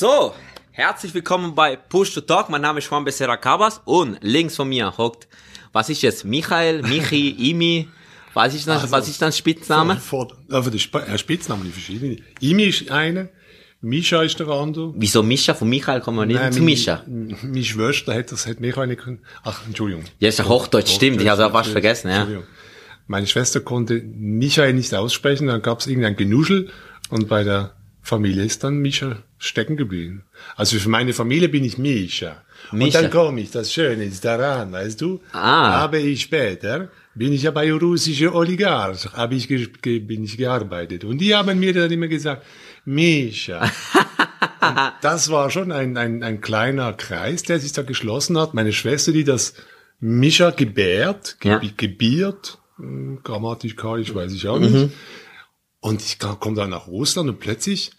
So, herzlich willkommen bei Push to Talk. Mein Name ist Juan Becerra Cabas und links von mir hockt, was ist jetzt, Michael, Michi, Imi, was ist das, Also, was ist dein Spitzname? Vor, vor, also der äh, Spitznamen, die verschiedenen. Imi ist einer, Mischa ist der andere. Wieso Mischa? Von Michael kommen wir nicht Nein, zu Mischa. Meine Schwester hat das, hat mich auch nicht können. Ach, Entschuldigung. Ja, ist ja Hochdeutsch, stimmt, ich habe auch fast vergessen, ja. Entschuldigung. Meine Schwester konnte Michael nicht aussprechen, dann gab es irgendein Genuschel und bei der Familie ist dann Mischa stecken geblieben. Also für meine Familie bin ich Mischa. Und Mischa. dann komme ich, das Schöne ist daran, weißt du, Ah. habe ich später, bin ich ja bei russischer Oligarch, habe ich bin ich gearbeitet. Und die haben mir dann immer gesagt, Mischa. Und das war schon ein, ein, ein kleiner Kreis, der sich da geschlossen hat. Meine Schwester, die das Mischa gebärt, ge Ja. gebiert, hm, grammatikalisch weiß ich auch nicht. Und ich komme dann nach Russland und plötzlich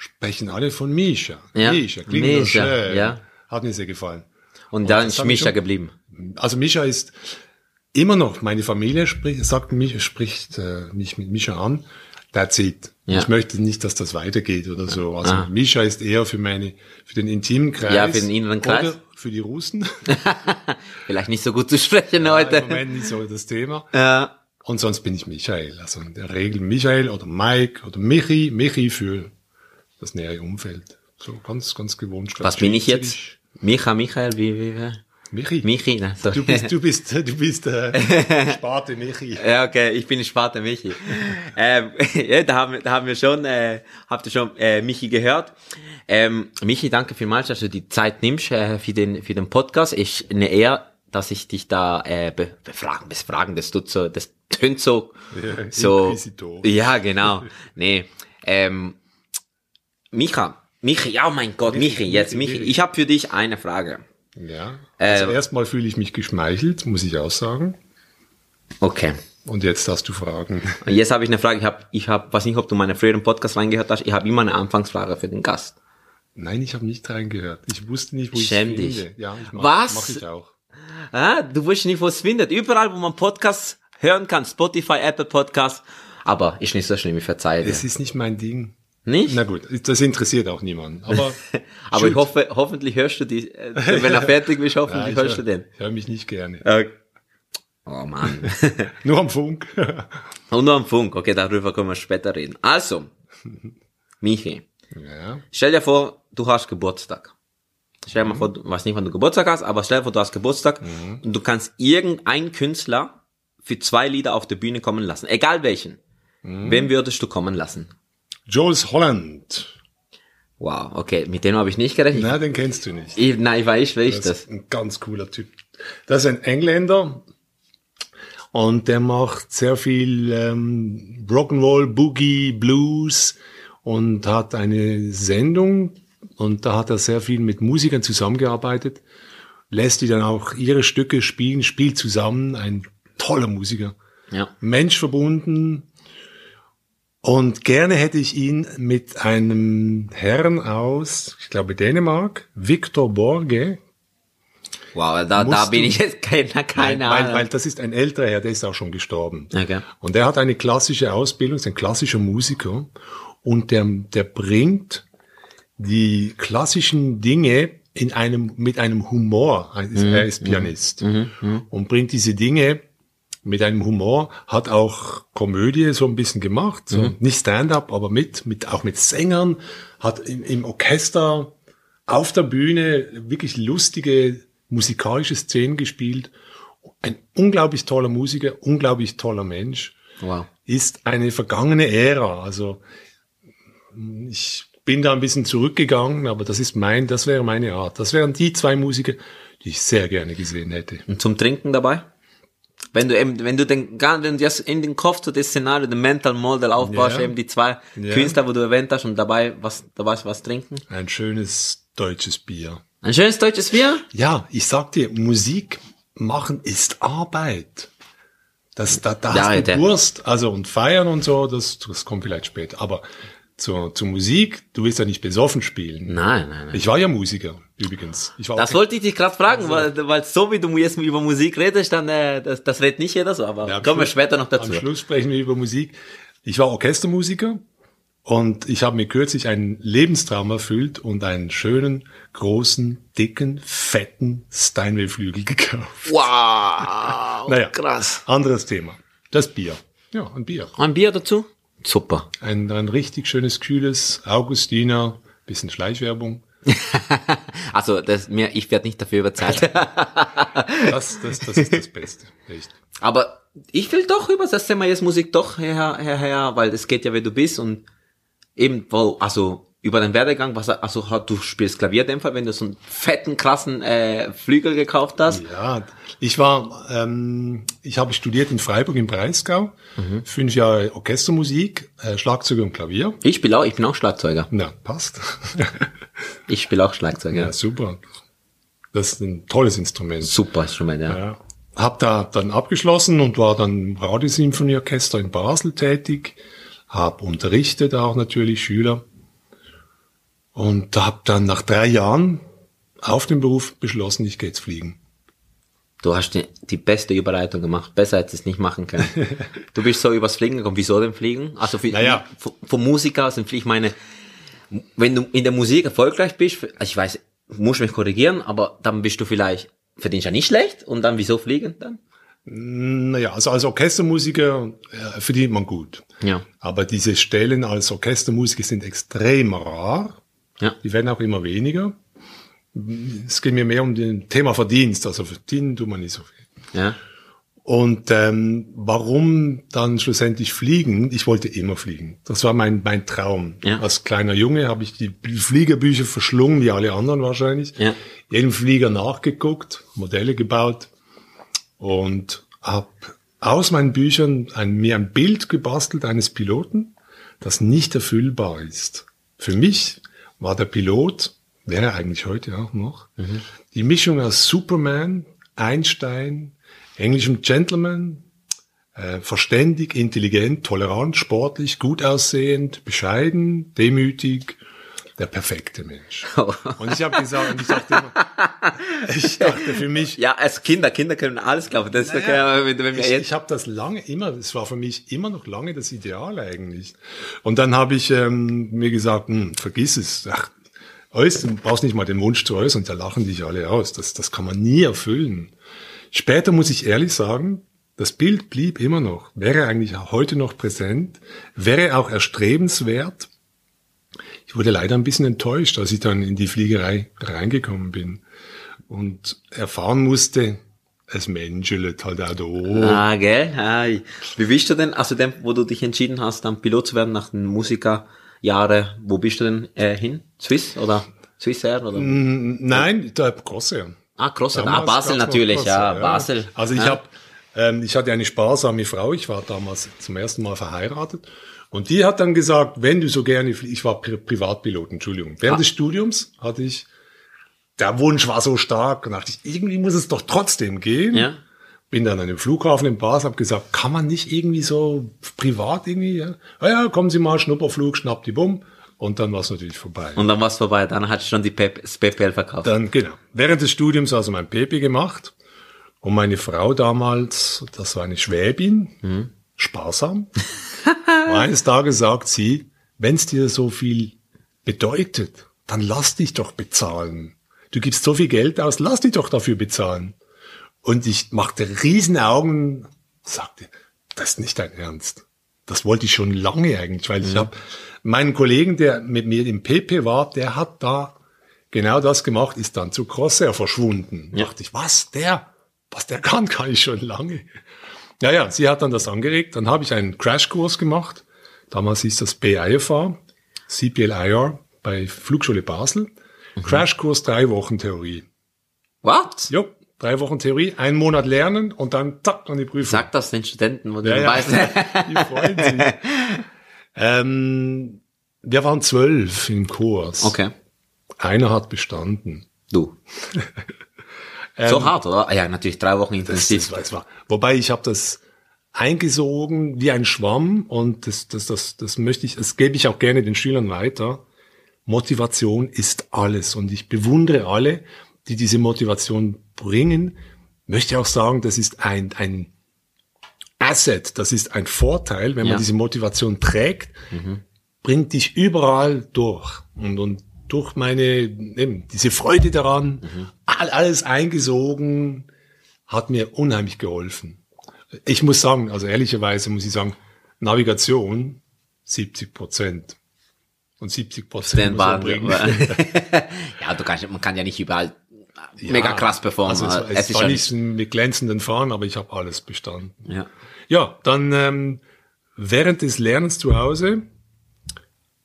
sprechen alle von Mischa. Ja. Mischa, klingt so Mischa, schön. ja. Hat mir sehr gefallen. Und dann das ist Mischa schon- geblieben. Also Mischa ist immer noch, meine Familie spricht, sagt mich, spricht äh, mich mit Mischa an. That's it. Ja. Ich möchte nicht, dass das weitergeht oder so. Also Ah. Mischa ist eher für meine, für den intimen Kreis. Ja, für den inneren Kreis. Oder für die Russen. Vielleicht nicht so gut zu sprechen Ja, heute. Im Moment nicht so das Thema. Ja. Und sonst bin ich Michael. Also in der Regel Michael oder Mike oder Michi. Michi für das nähere Umfeld. So ganz, ganz gewohnt. Was bin ich jetzt? Micha, Michael, wie, wie, wie? Michi. Michi, nein, sorry. Du bist, du bist, du bist äh, Sparte Michi. Ja, okay, ich bin Sparte Michi. ähm, ja, da haben, wir- da haben wir schon, äh, habt ihr schon äh, Michi gehört. Ähm, Michi, danke vielmals, dass du die Zeit nimmst äh, für den für den Podcast. Ich eine Ehre, dass ich dich da äh, be befragen, befragen, das tut so, das tönt so, Ja, so. Inquisitor. Ja, genau. Nee, ähm, Micha, Michi, ja, mein Gott, Michi, jetzt Michi. Ich habe für dich eine Frage. Ja. Also Äh, erstmal fühle ich mich geschmeichelt, muss ich auch sagen. Okay. Und jetzt hast du Fragen. Jetzt habe ich eine Frage. Ich habe, ich hab, weiß nicht, ob du meine früheren Podcast reingehört hast. Ich habe immer eine Anfangsfrage für den Gast. Nein, ich habe nicht reingehört. Ich wusste nicht, wo ich Schäm finde. dich. Ja, ich mach, Was? Mach ich auch. Ah, du weißt nicht, wo es findet. Überall, wo man Podcasts hören kann. Spotify, Apple Podcasts. Aber ist nicht so schlimm, ich verzeihe. Es ist nicht mein Ding. Nicht? Na gut, das interessiert auch niemanden. Aber, Aber ich hoffe, hoffentlich hörst du die, äh, wenn er fertig bist, Ja, hoffentlich ich hörst du höre den. hör mich nicht gerne. Okay. Oh Mann. Nur am Funk. Und nur am Funk. Okay, darüber können wir später reden. Also, Michi. ja. Stell dir vor, du hast Geburtstag. Stell dir mal vor, du weißt nicht, wann du Geburtstag hast, aber stell dir vor, du hast Geburtstag und du kannst irgendeinen Künstler für zwei Lieder auf der Bühne kommen lassen. Egal welchen. Wen würdest du kommen lassen? Jules Holland. Wow, okay, mit dem habe ich nicht gerechnet. Na, den kennst du nicht. Ich, nein, ich weiß, wer ich Das das. ist ein ganz cooler Typ. Das ist ein Engländer und der macht sehr viel ähm, Rock'n'Roll, Boogie, Blues und hat eine Sendung und da hat er sehr viel mit Musikern zusammengearbeitet, lässt die dann auch ihre Stücke spielen, spielt zusammen, ein toller Musiker. Ja. Mensch verbunden. Und gerne hätte ich ihn mit einem Herrn aus, ich glaube Dänemark, Victor Borge. Wow, da, da bin ich jetzt keine, keine weil, Ahnung. weil das ist ein älterer Herr, der ist auch schon gestorben. Okay. Und der hat eine klassische Ausbildung, ist ein klassischer Musiker. Und der, der bringt die klassischen Dinge in einem, mit einem Humor. Er ist, er ist Pianist. Und bringt diese Dinge mit einem Humor, hat auch Komödie so ein bisschen gemacht, so nicht Stand-up, aber mit, mit, auch mit Sängern, hat im, im Orchester auf der Bühne wirklich lustige musikalische Szenen gespielt. Ein unglaublich toller Musiker, unglaublich toller Mensch Wow. ist eine vergangene Ära. Also ich bin da ein bisschen zurückgegangen, aber das ist mein, das wäre meine Art. Das wären die zwei Musiker, die ich sehr gerne gesehen hätte. Und zum Trinken dabei? Wenn du eben, wenn du den, wenn du das in den Kopf zu das Szenario, den Mental Model aufbaust, Ja. eben die zwei Ja. Künstler, wo du erwähnt hast und dabei was, dabei was trinken. Ein schönes deutsches Bier. Ein schönes deutsches Bier? Ja, ich sag dir, Musik machen ist Arbeit. Das, da, da Ja, hast du Durst, also und feiern und so, das, das kommt vielleicht später. Aber zur, zur Musik, du willst ja nicht besoffen spielen. Nein, nein, nein. Ich war ja Musiker, übrigens. Ich war Das wollte ich dich gerade fragen, weil, weil so wie du jetzt über Musik redest, dann äh, das, das redet nicht jeder so, aber Ja, kommen wir Schluss- später noch dazu. Am Schluss sprechen wir über Musik. Ich war Orchestermusiker Und ich habe mir kürzlich einen Lebenstraum erfüllt und einen schönen, großen, dicken, fetten Steinway-Flügel gekauft. Wow, Naja. krass. Anderes Thema. Das Bier. Ja, ein Bier. Ein Bier dazu? Super. Ein, ein richtig schönes, kühles Augustiner, bisschen Schleichwerbung. Also das, mir, ich werde nicht dafür überzahlt. Das, das, das ist das Beste. Echt. Aber ich will doch über das Thema jetzt Musik doch her, her, her, weil es geht ja, wer du bist und eben, wo, also über den Werdegang, was, also du spielst Klavier in dem Fall, wenn du so einen fetten, krassen äh, Flügel gekauft hast. Ja, ich war, ähm, ich habe studiert in Freiburg im Breisgau, fünf Jahre Orchestermusik, äh, Schlagzeug und Klavier. Ich spiele auch, ich bin auch Schlagzeuger. Na, passt. Ich spiele auch Schlagzeug, ja. ja, super. Das ist ein tolles Instrument. Super Instrument, ja. Ja. Hab da dann abgeschlossen und war dann im Radiosymphonieorchester in Basel tätig. Hab unterrichtet auch natürlich Schüler. Und hab dann nach drei Jahren auf dem Beruf beschlossen, ich gehe jetzt fliegen. Du hast die, die beste Überleitung gemacht. Besser hättest du es nicht machen können. Du bist so übers Fliegen gekommen. Wieso denn Fliegen? Also für, Naja. vom- vom Musiker sind ich meine, wenn du in der Musik erfolgreich bist, also ich weiß, muss mich korrigieren, aber dann bist du vielleicht, verdienst ja nicht schlecht und dann wieso fliegen dann? Naja, also als Orchestermusiker äh, verdient man gut. Ja. Aber diese Stellen als Orchestermusiker sind extrem rar. Ja. Die werden auch immer weniger. Es geht mir mehr um den Thema Verdienst. Also verdienen tut man nicht so viel. Ja. Und ähm, warum dann schlussendlich fliegen? Ich wollte immer fliegen. Das war mein, mein Traum. Ja. Als kleiner Junge habe ich die Fliegerbücher verschlungen, wie alle anderen wahrscheinlich. Ja. Jedem Flieger nachgeguckt, Modelle gebaut und habe aus meinen Büchern ein, mir ein Bild gebastelt eines Piloten, das nicht erfüllbar ist. Für mich war der Pilot, wäre eigentlich heute auch noch, die Mischung aus Superman, Einstein, englischem Gentleman, äh, verständig, intelligent, tolerant, sportlich, gut aussehend, bescheiden, demütig, der perfekte Mensch. Und ich habe gesagt, und ich dachte, immer, ich dachte für mich, Ja, als Kinder, Kinder können alles glauben. Das aber wenn, wenn wir ich, ich habe das lange immer, es war für mich immer noch lange das Ideal eigentlich. Und dann habe ich ähm, mir gesagt, hm, vergiss es. Ach, äuß, du brauchst nicht mal den Wunsch zu äußern, da lachen dich alle aus. Das, das kann man nie erfüllen. Später muss ich ehrlich sagen, das Bild blieb immer noch, wäre eigentlich heute noch präsent, wäre auch erstrebenswert. Ich wurde leider ein bisschen enttäuscht, als ich dann in die Fliegerei reingekommen bin und erfahren musste, es menschelt halt auch da. Ah, gell? Ah, wie bist du denn, also dem, wo du dich entschieden hast, dann Pilot zu werden nach den Musikerjahre, wo bist du denn äh, hin? Swiss oder Swissair oder? Nein, da Crossair. Ah, Crossair. Ah, Basel natürlich, ja, Basel. Also ich ja. hab, ähm, ich hatte eine sparsame Frau, ich war damals zum ersten Mal verheiratet. Und die hat dann gesagt, wenn du so gerne fliegst, ich war Pri Privatpilot, Entschuldigung. Während Ah. des Studiums hatte ich, der Wunsch war so stark, und dachte ich, irgendwie muss es doch trotzdem gehen. Ja. Bin dann an dem Flughafen in Basel, habe gesagt, kann man nicht irgendwie so privat irgendwie, ja? Ah ja, kommen Sie mal, Schnupperflug, schnapp die Bumm. Und dann war es natürlich vorbei. Und dann war's vorbei, dann hat schon die Pep, das PPL verkauft. Dann, genau. Während des Studiums also mein Pepe gemacht. Und meine Frau damals, das war eine Schwäbin, sparsam. Und eines Tages sagt sie, wenn es dir so viel bedeutet, dann lass dich doch bezahlen. Du gibst so viel Geld aus, lass dich doch dafür bezahlen. Und ich machte riesen Augen, sagte, das ist nicht dein Ernst. Das wollte ich schon lange eigentlich, weil ich habe meinen Kollegen, der mit mir im PP war, der hat da genau das gemacht, ist dann zu Crossair verschwunden. Ja. Dachte ich, was der, was der kann, kann ich schon lange. Ja, ja, sie hat dann das angeregt. Dann habe ich einen Crashkurs gemacht. Damals hieß das BIFA, CPLIR bei Flugschule Basel. Crashkurs, drei Wochen Theorie. What? Jo, drei Wochen Theorie, einen Monat lernen und dann zack an die Prüfung. Sag das den Studenten, wo du Ja, ja. weißt. Die freuen sich. ähm, wir waren zwölf im Kurs. Okay. Einer hat bestanden. Du. so hart, oder? Ah Ja, natürlich drei Wochen Ähm, Das, intensiv. das, war, das war. Wobei ich habe das eingesogen wie ein Schwamm und das, das, das, das möchte ich, das gebe ich auch gerne den Schülern weiter. Motivation ist alles und ich bewundere alle, die diese Motivation bringen. Möchte auch sagen, das ist ein, ein Asset, das ist ein Vorteil, wenn man Ja. diese Motivation trägt. bringt dich überall durch. Und, und durch meine, eben, diese Freude daran, all, alles eingesogen, hat mir unheimlich geholfen. Ich muss sagen, also ehrlicherweise muss ich sagen, Navigation 70 Prozent. Und 70 Prozent ja, du kannst, man kann ja nicht überall mega krass performen. Also es, es, es, war ja nicht mit glänzenden Fahren, aber ich habe alles bestanden. ja. Ja, dann ähm, während des Lernens zu Hause,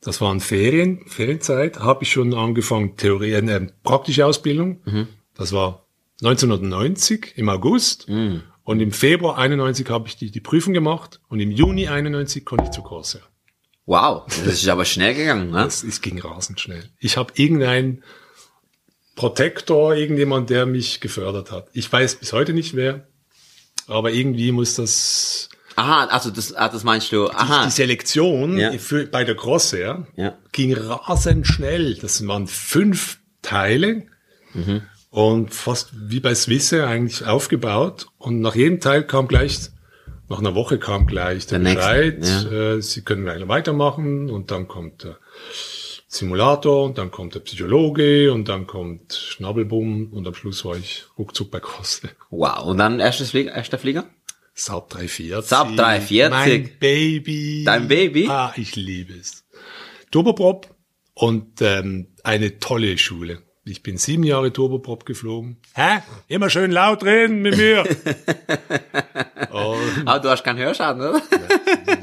das waren Ferien, Ferienzeit, habe ich schon angefangen, Theorie, äh, praktische Ausbildung. Mhm. Das war 1990 im August. Und im Februar 91 habe ich die, die Prüfung gemacht und im Juni 91 konnte ich zu Corsair. Wow, das ist aber schnell gegangen, ne? Das, es ging rasend schnell. Ich habe irgendeinen Protektor, irgendjemand, der mich gefördert hat. Ich weiß bis heute nicht wer, aber irgendwie muss das Aha, also das, ah, das meinst du, die, aha. die Selektion Ja. für, bei der Crossair Ja. ging rasend schnell. Das waren fünf Teile Mhm. und fast wie bei Swissair eigentlich aufgebaut. Und nach jedem Teil kam gleich, nach einer Woche kam gleich der, Der nächste, Bescheid, äh, Sie können weiter- weitermachen und dann kommt der Simulator und dann kommt der Psychologe und dann kommt Schnabelbumm und am Schluss war ich ruckzuck bei Crossair. Wow, und dann erstes Flieger, erster Flieger? Saab 340. Saab 340. Mein Baby. Dein Baby? Ah, ich liebe es. Turboprop und ähm, eine tolle Schule. Ich bin sieben Jahre Turboprop geflogen. Hä? Immer schön laut reden mit mir. Aber du hast keinen Hörschaden, oder?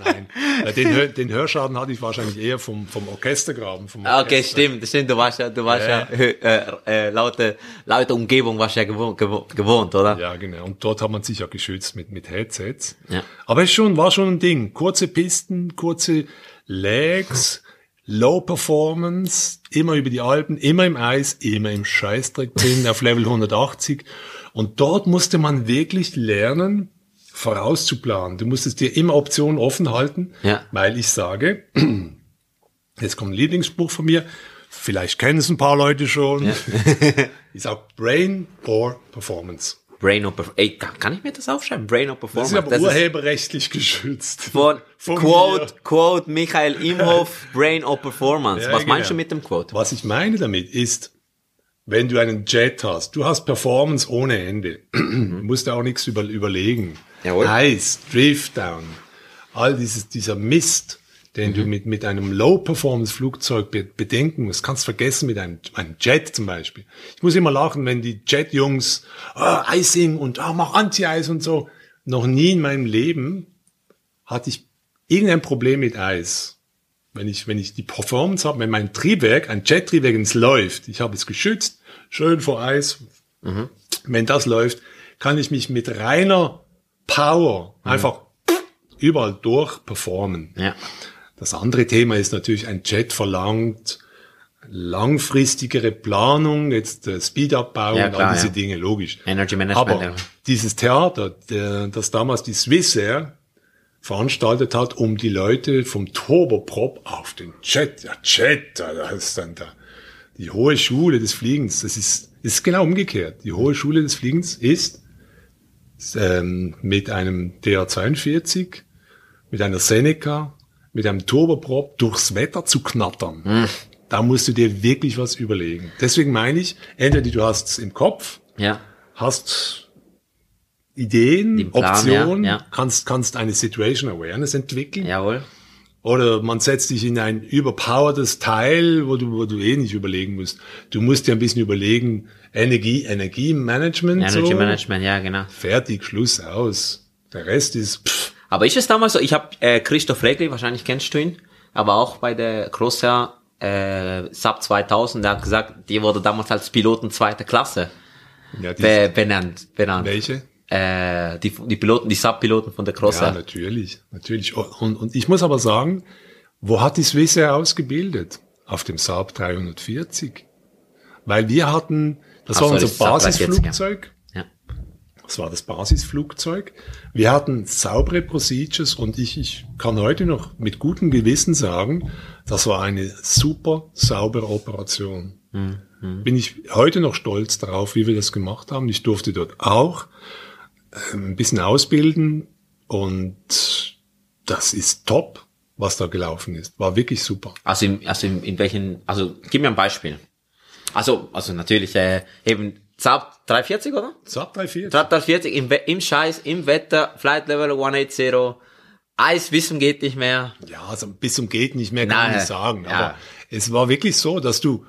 nein, Äh, den, den Hörschaden hatte ich wahrscheinlich eher vom, vom Orchestergraben. Vom Ah, Okay, Orchester. stimmt, stimmt, du warst ja, du warst ja, äh, äh, laute, laute Umgebung warst ja gewohnt, gewohnt, gewohnt oder? Ja, genau. Und dort hat man sich ja geschützt mit, mit Headsets. Ja. Aber es schon, war schon ein Ding. Kurze Pisten, kurze Legs, Low Performance, immer über die Alpen, immer im Eis, immer im Scheißdreck drin, auf Level 180. Und dort musste man wirklich lernen, vorauszuplanen. Du musstest dir immer Optionen offen halten, Ja. weil ich sage, jetzt kommt ein Lieblingsspruch von mir, vielleicht kennen es ein paar Leute schon. ich sage Brain or Performance. Brain of Performance. Ey, kann, ich mir das aufschreiben? Brain Das Performance. ist aber urheberrechtlich geschützt. von von Quote, mir. Quote Michael Imhoff, Brain of Performance. Ja, Was meinst genau. du mit dem Quote? Was ich meine damit ist, wenn du einen Jet hast, du hast Performance ohne Ende. du musst dir auch nichts über, überlegen. Jawohl. Eis, Drift Down, all dieses, dieser Mist, den du mit, mit einem Low-Performance-Flugzeug be bedenken musst, kannst vergessen mit einem, einem Jet zum Beispiel. Ich muss immer lachen, wenn die Jet-Jungs, ah, Icing und ah, mach Anti-Eis und so. Noch nie in meinem Leben hatte ich irgendein Problem mit Eis. Wenn ich, wenn ich die Performance habe, wenn mein Triebwerk, ein Jet-Triebwerk ins läuft, ich habe es geschützt, schön vor Eis. Wenn das läuft, kann ich mich mit reiner Power einfach überall durch performen. Ja. Das andere Thema ist natürlich, ein Jet verlangt langfristigere Planung, jetzt äh, Speed-Up-Bau Ja, und all diese ja. Dinge, logisch. Energy Management, Aber ja. dieses Theater, der, das damals die Swissair veranstaltet hat, um die Leute vom Turboprop auf den Jet, ja Jet, das ist dann da die hohe Schule des Fliegens. Das ist, ist genau umgekehrt. Die hohe Schule des Fliegens ist ähm, mit einem DR42, mit einer Seneca, mit einem Turboprop durchs Wetter zu knattern. Hm. Da musst du dir wirklich was überlegen. Deswegen meine ich, entweder du hast es im Kopf, Ja. hast Ideen, Plan, Optionen, ja, ja. kannst kannst eine Situation Awareness entwickeln Jawohl. oder man setzt dich in ein überpowertes Teil, wo du wo du eh nicht überlegen musst. Du musst dir ein bisschen überlegen, Energie Energiemanagement Energy so. Management, ja, genau. Fertig, Schluss aus. Der Rest ist pff, Aber ist es damals so, ich habe äh, Christoph Regli, wahrscheinlich kennst du ihn, aber auch bei der Crosshair äh, Sub 2000, der hat gesagt, die wurde damals als Piloten zweiter Klasse ja, be benannt. benannt. welche? Äh, die, die Piloten, die Sub-Piloten von der Ja, Crosshair. natürlich, natürlich. Und, und ich muss aber sagen, wo hat die Swissair ausgebildet? Auf dem Saab 340. Weil wir hatten, das Ach war so, unser das Saab 340, Basisflugzeug. ja. Das war das Basisflugzeug. Wir hatten saubere Procedures und ich, ich kann heute noch mit gutem Gewissen sagen, das war eine super saubere Operation. Bin ich heute noch stolz darauf, wie wir das gemacht haben. Ich durfte dort auch äh, ein bisschen ausbilden und das ist top, was da gelaufen ist. War wirklich super. Also, in, also in, in welchen, also gib mir ein Beispiel. Also, also natürlich äh, eben Saab 340, oder? Saab 340. Saab 340 im, im Scheiß, im Wetter, Flight Level 180, Eis wissen geht nicht mehr. Ja, also bis zum geht nicht mehr kann Nein, ich nicht sagen. ja. Aber es war wirklich so, dass du,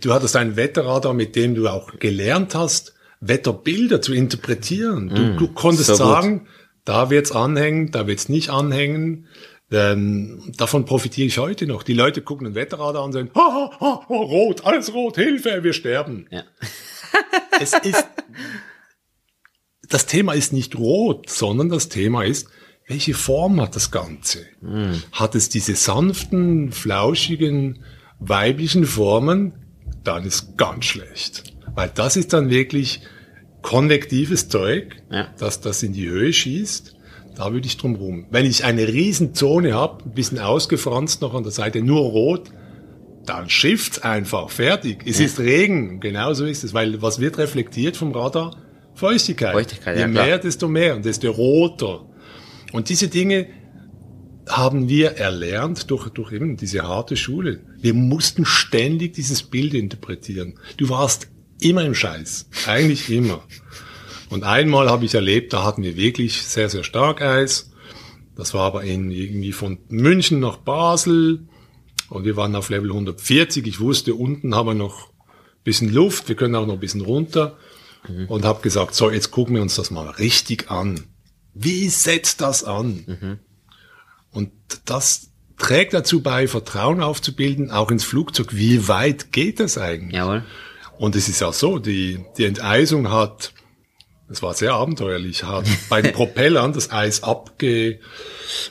du hattest einen Wetterradar, mit dem du auch gelernt hast, Wetterbilder zu interpretieren. Du, du konntest Mm, so gut. sagen, da wird's anhängen, da wird's nicht anhängen. Ähm, davon profitiere ich heute noch. Die Leute gucken den Wetterradar an und sagen, ha, ha, ha, rot, alles rot, Hilfe, wir sterben. Ja. Es ist, das Thema ist nicht rot, sondern das Thema ist, welche Form hat das Ganze? Hat es diese sanften, flauschigen, weiblichen Formen? Dann ist ganz schlecht. Weil das ist dann wirklich konvektives Zeug, Ja. dass das in die Höhe schießt. Da würde ich drum rum. Wenn ich eine Riesenzone habe, ein bisschen ausgefranst noch an der Seite, nur rot, dann schifft's einfach, fertig. Es ist Regen, genauso ist es, weil was wird reflektiert vom Radar? Feuchtigkeit. Feuchtigkeit, Je ja, klar. mehr, desto mehr und desto roter. Und diese Dinge haben wir erlernt durch, durch eben diese harte Schule. Wir mussten ständig dieses Bild interpretieren. Du warst immer im Scheiß. Eigentlich immer. Und einmal habe ich erlebt, da hatten wir wirklich sehr, sehr stark Eis. Das war aber in, irgendwie von München nach Basel. Und wir waren auf Level 140. Ich wusste, unten haben wir noch ein bisschen Luft. Wir können auch noch ein bisschen runter. Und habe gesagt, so, jetzt gucken wir uns das mal richtig an. Wie setzt das an? Und das trägt dazu bei, Vertrauen aufzubilden, auch ins Flugzeug. Wie weit geht das eigentlich? Jawohl. Und es ist ja so, die, die Enteisung hat, das war sehr abenteuerlich, hat bei den Propellern das Eis abge,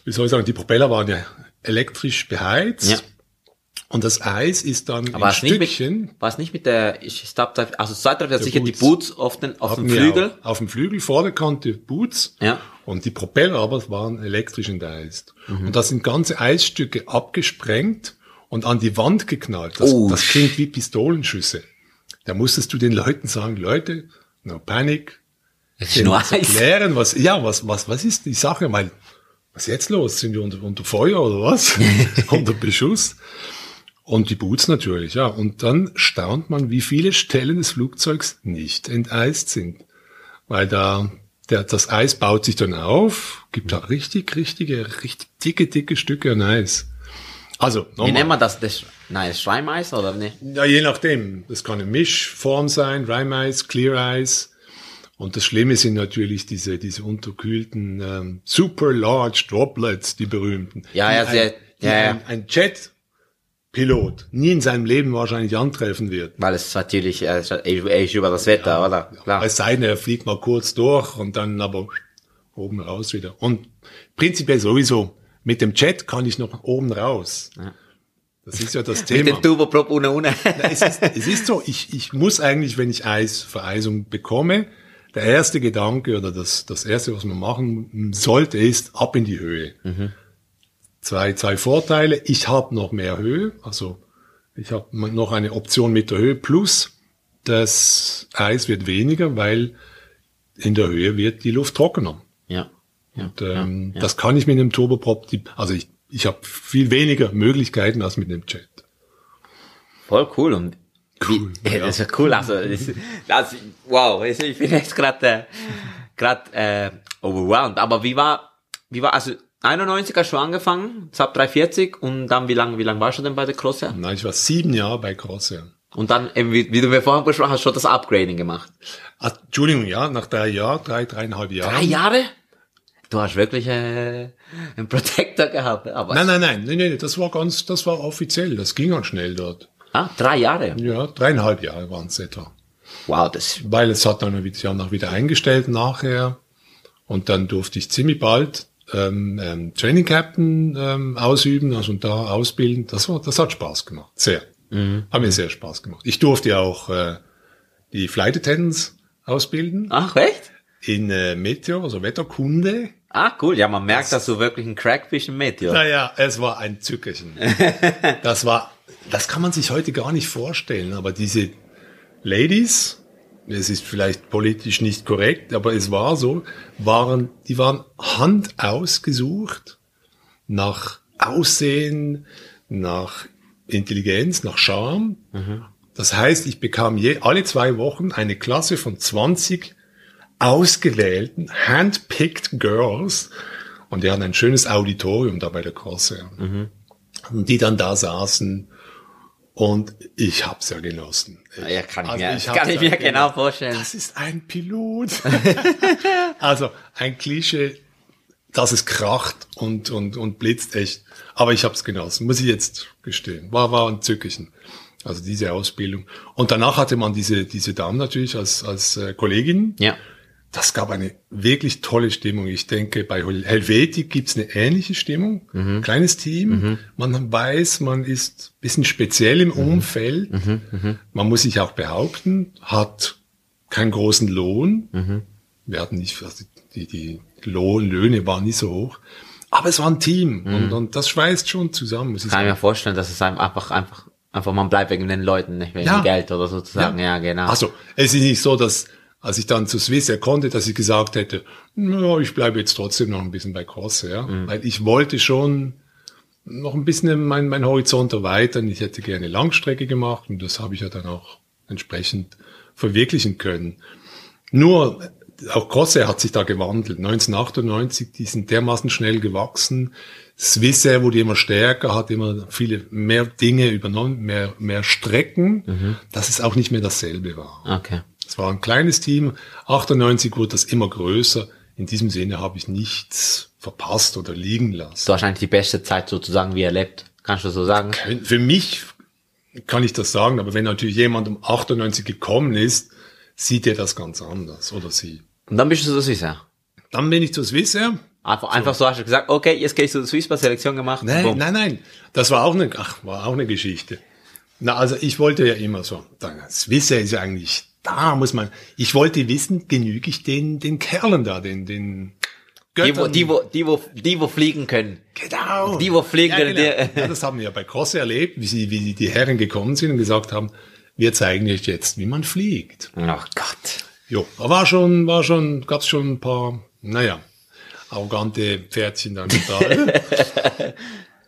wie soll ich sagen, die Propeller waren ja elektrisch beheizt. Ja. Und das Eis ist dann Aber in es Stückchen. war es nicht mit der, ich Stab, also Seite hat sicher die Boots. Boots auf den, auf dem hatten Flügel. Auch, auf dem Flügel, vorne Kante Boots. Ja. Und die Propeller aber waren elektrisch enteist. Mhm. Und da sind ganze Eisstücke abgesprengt und an die Wand geknallt. Das, Oh, das klingt wie Pistolenschüsse. Da musstest du den Leuten sagen, Leute, no panic. Ist denen nur was Eis. erklären, was, ja, was, was, was ist die Sache? Weil, was ist jetzt los? Sind wir unter, unter Feuer oder was? unter Beschuss? Und die Boots natürlich, ja. Und dann staunt man, wie viele Stellen des Flugzeugs nicht enteist sind. Weil da, der, das Eis baut sich dann auf, gibt da richtig, richtige, richtig dicke, dicke Stücke an Eis. Also, Wie nennt nochmal. man das? das nein, das Schreimeis oder ne? Ja, je nachdem. Das kann eine Mischform sein, Rime Ice, Clear Ice. Und das Schlimme sind natürlich diese, diese unterkühlten ähm, Super Large Droplets, die berühmten. Ja, ja, ein, sehr- ja, ja. ein, ein Jet-Pilot nie in seinem Leben wahrscheinlich antreffen wird. Weil es natürlich, äh, er ist über das Wetter, oder? Klar. Es sei denn, er fliegt mal kurz durch und dann aber oben raus wieder. Und prinzipiell sowieso, mit dem Jet kann ich noch oben raus. Das ist ja das Mit Thema. dem Turboprop ohne ohne. Es, ist, es ist so, ich, ich muss eigentlich, wenn ich Eis, Vereisung bekomme, der erste Gedanke oder das, das erste, was man machen sollte, ist ab in die Höhe. Zwei, zwei Vorteile. Ich habe noch mehr Höhe, also ich habe noch eine Option mit der Höhe plus das Eis wird weniger, weil in der Höhe wird die Luft trockener. ja. ja. Und, ähm, ja. Das kann ich mit einem Turboprop, also ich, ich habe viel weniger Möglichkeiten als mit einem Jet. Voll cool und Cool, ja. das ist ja cool, also, das, das, wow, ich ich bin jetzt gerade äh, grad, äh, overwhelmed, aber wie war, wie war, also 91 hast du angefangen, Sub 340 und dann wie lange, wie lange warst du denn bei der Crosshair? Nein, ich war sieben Jahre bei Crosshair. Und dann, eben, wie, wie du mir vorhin besprochen hast, schon das Upgrading gemacht. Ah, Entschuldigung, ja, nach drei Jahren, drei, dreieinhalb Jahren. Drei Jahre? Du hast wirklich äh, einen Protector gehabt, aber Nein, nein, nein, nein, nein, das war ganz, das war offiziell, das ging ganz schnell dort. Ah, drei Jahre. Ja, dreieinhalb Jahre waren es etwa. Wow, das Weil es hat dann wieder, auch wieder eingestellt nachher. Und dann durfte ich ziemlich bald ähm, ähm, Training Captain ähm, ausüben, also und da ausbilden. Das war, das hat Spaß gemacht, sehr. Hat mir sehr Spaß gemacht. Ich durfte ja auch äh, die Flight Attendants ausbilden Ach, echt? in äh, Meteor, also Wetterkunde. Ah, cool. Ja, man merkt, dass du wirklich ein Crack bist im Meteor. Naja, es war ein Zückerchen. Das war, das kann man sich heute gar nicht vorstellen, aber diese Ladies, es ist vielleicht politisch nicht korrekt, aber es war so, waren, die waren handausgesucht nach Aussehen, nach Intelligenz, nach Charme. Das heißt, ich bekam je, alle zwei Wochen eine Klasse von 20 ausgewählten, handpicked Girls. Und die hatten ein schönes Auditorium da bei der Crosse. Und die dann da saßen. Und ich hab's ja genossen. Ja, kann ich Also mir, ich hab's kann ich mir genau vorstellen. Das ist ein Pilot. also ein Klischee, dass es kracht und, und, und blitzt echt. Aber ich habe es genossen, muss ich jetzt gestehen. War, war ein Zückischen. Also diese Ausbildung. Und danach hatte man diese, diese Dame natürlich als, als äh, Kollegin. Ja. Das gab eine wirklich tolle Stimmung. Ich denke, bei Hel- Helvetik gibt's eine ähnliche Stimmung. Kleines Team. Man weiß, man ist bisschen speziell im Umfeld. Man muss sich auch behaupten, hat keinen großen Lohn. Wir hatten nicht, also die, die Lohn, Löhne waren nicht so hoch. Aber es war ein Team und, und das schweißt schon zusammen, muss ich Kann ich mir vorstellen, dass es einfach, einfach, einfach man bleibt wegen den Leuten, nicht wegen Ja. dem Geld oder sozusagen. Ja, genau. Also, es ist nicht so, dass, als ich dann zu Swissair konnte, dass ich gesagt hätte, ja, ich bleibe jetzt trotzdem noch ein bisschen bei ja. Mhm. Weil ich wollte schon noch ein bisschen mein, mein Horizont erweitern. Ich hätte gerne Langstrecke gemacht und das habe ich ja dann auch entsprechend verwirklichen können. Nur, auch Crosse hat sich da gewandelt. 1998, die sind dermaßen schnell gewachsen. Swissair wurde immer stärker, hat immer viele mehr Dinge übernommen, mehr, mehr Strecken, dass es auch nicht mehr dasselbe war. okay. Es war ein kleines Team. 98 wurde das immer größer. In diesem Sinne habe ich nichts verpasst oder liegen lassen. So wahrscheinlich die beste Zeit sozusagen, wie er lebt. Kannst du so sagen? Für mich kann ich das sagen, aber wenn natürlich jemand um 98 gekommen ist, sieht er das ganz anders oder sie. Und dann bist du so Swissair. Dann bin ich zu Swissair. Einfach, einfach so hast du gesagt, okay, jetzt gehe ich zur Swissbar Selektion gemacht. Nein, nein, nein. Das war auch eine, ach, war auch eine Geschichte. Na, also ich wollte ja immer so, Swissair ist ja eigentlich, da muss man, ich wollte wissen, genüge ich den, den Kerlen da, den, den Die, wo, Göttern. die, wo, die, wo, die, wo fliegen können. Genau. Die, wo fliegen ja, können, genau. ja, das haben wir ja bei Crosse erlebt, wie, sie, wie die Herren gekommen sind und gesagt haben, wir zeigen euch jetzt, wie man fliegt. Oh Gott. Jo, da war schon, war schon, gab's schon ein paar, naja, arrogante Pferdchen dann da.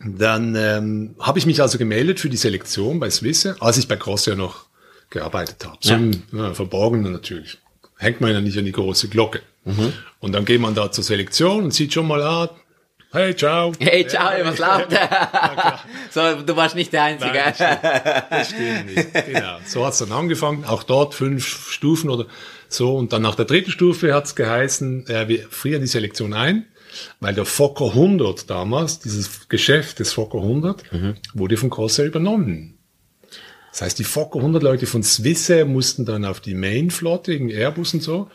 dann ähm, habe ich mich also gemeldet für die Selektion bei Swisse, als ich bei Cross ja noch gearbeitet habe. So Ja. im ja, Verborgenen natürlich. Hängt man ja nicht an die große Glocke. Mhm. Und dann geht man da zur Selektion und sieht schon mal, ah, hey, ciao. Hey, ciao, was läuft? so, du warst nicht der Einzige. Nein, das stimmt nicht. Genau. So hat's dann angefangen. Auch dort fünf Stufen oder so. Und dann nach der dritten Stufe hat's geheißen, äh, wir frieren die Selektion ein, weil der Fokker 100 damals, dieses Geschäft des Fokker 100, wurde von Crossair übernommen. Das heißt, die Fokker 100 Leute von Swissair mussten dann auf die Main-Flotte, gegen Airbus und so.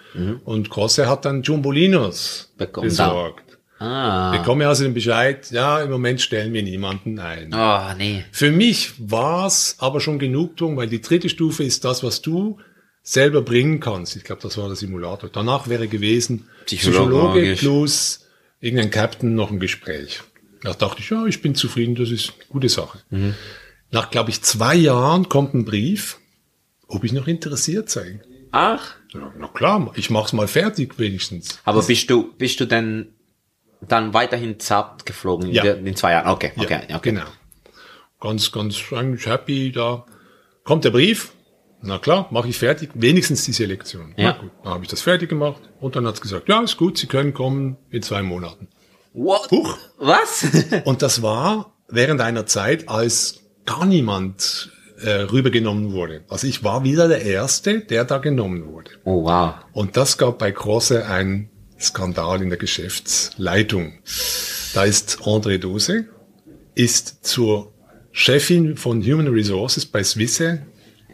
Und Crossair hat dann Jumbolinos Bekommen. besorgt. ah. Bekomme also den Bescheid, ja, im Moment stellen wir niemanden ein. Oh, nee. Für mich war's aber schon Genugtuung, weil die dritte Stufe ist das, was du selber bringen kannst. Ich glaube, das war der Simulator. Danach wäre gewesen Psychologe Psychologisch. plus irgendein Captain noch ein Gespräch. Da dachte ich, ja, ich bin zufrieden, das ist eine gute Sache. Nach, glaube ich, zwei Jahren kommt ein Brief, ob ich noch interessiert sei. Ach. Ja, na klar, ich mach's mal fertig wenigstens. Aber bist du, bist du denn dann weiterhin Zap geflogen in Ja. in den zwei Jahren? Okay, okay, ja, okay. genau. Ganz, ganz eigentlich happy da. Kommt der Brief. Na klar, mache ich fertig. Wenigstens die Selektion. Ja. Na gut, dann habe ich das fertig gemacht. Und dann hat's gesagt, ja, ist gut, Sie können kommen in zwei Monaten. What? Huch. Was? Und das war während einer Zeit, als gar niemand äh, rübergenommen wurde. Also ich war wieder der Erste, der da genommen wurde. oh, wow. Und das gab bei Crosse einen Skandal in der Geschäftsleitung. Da ist André Dose, ist zur Chefin von Human Resources bei Swisse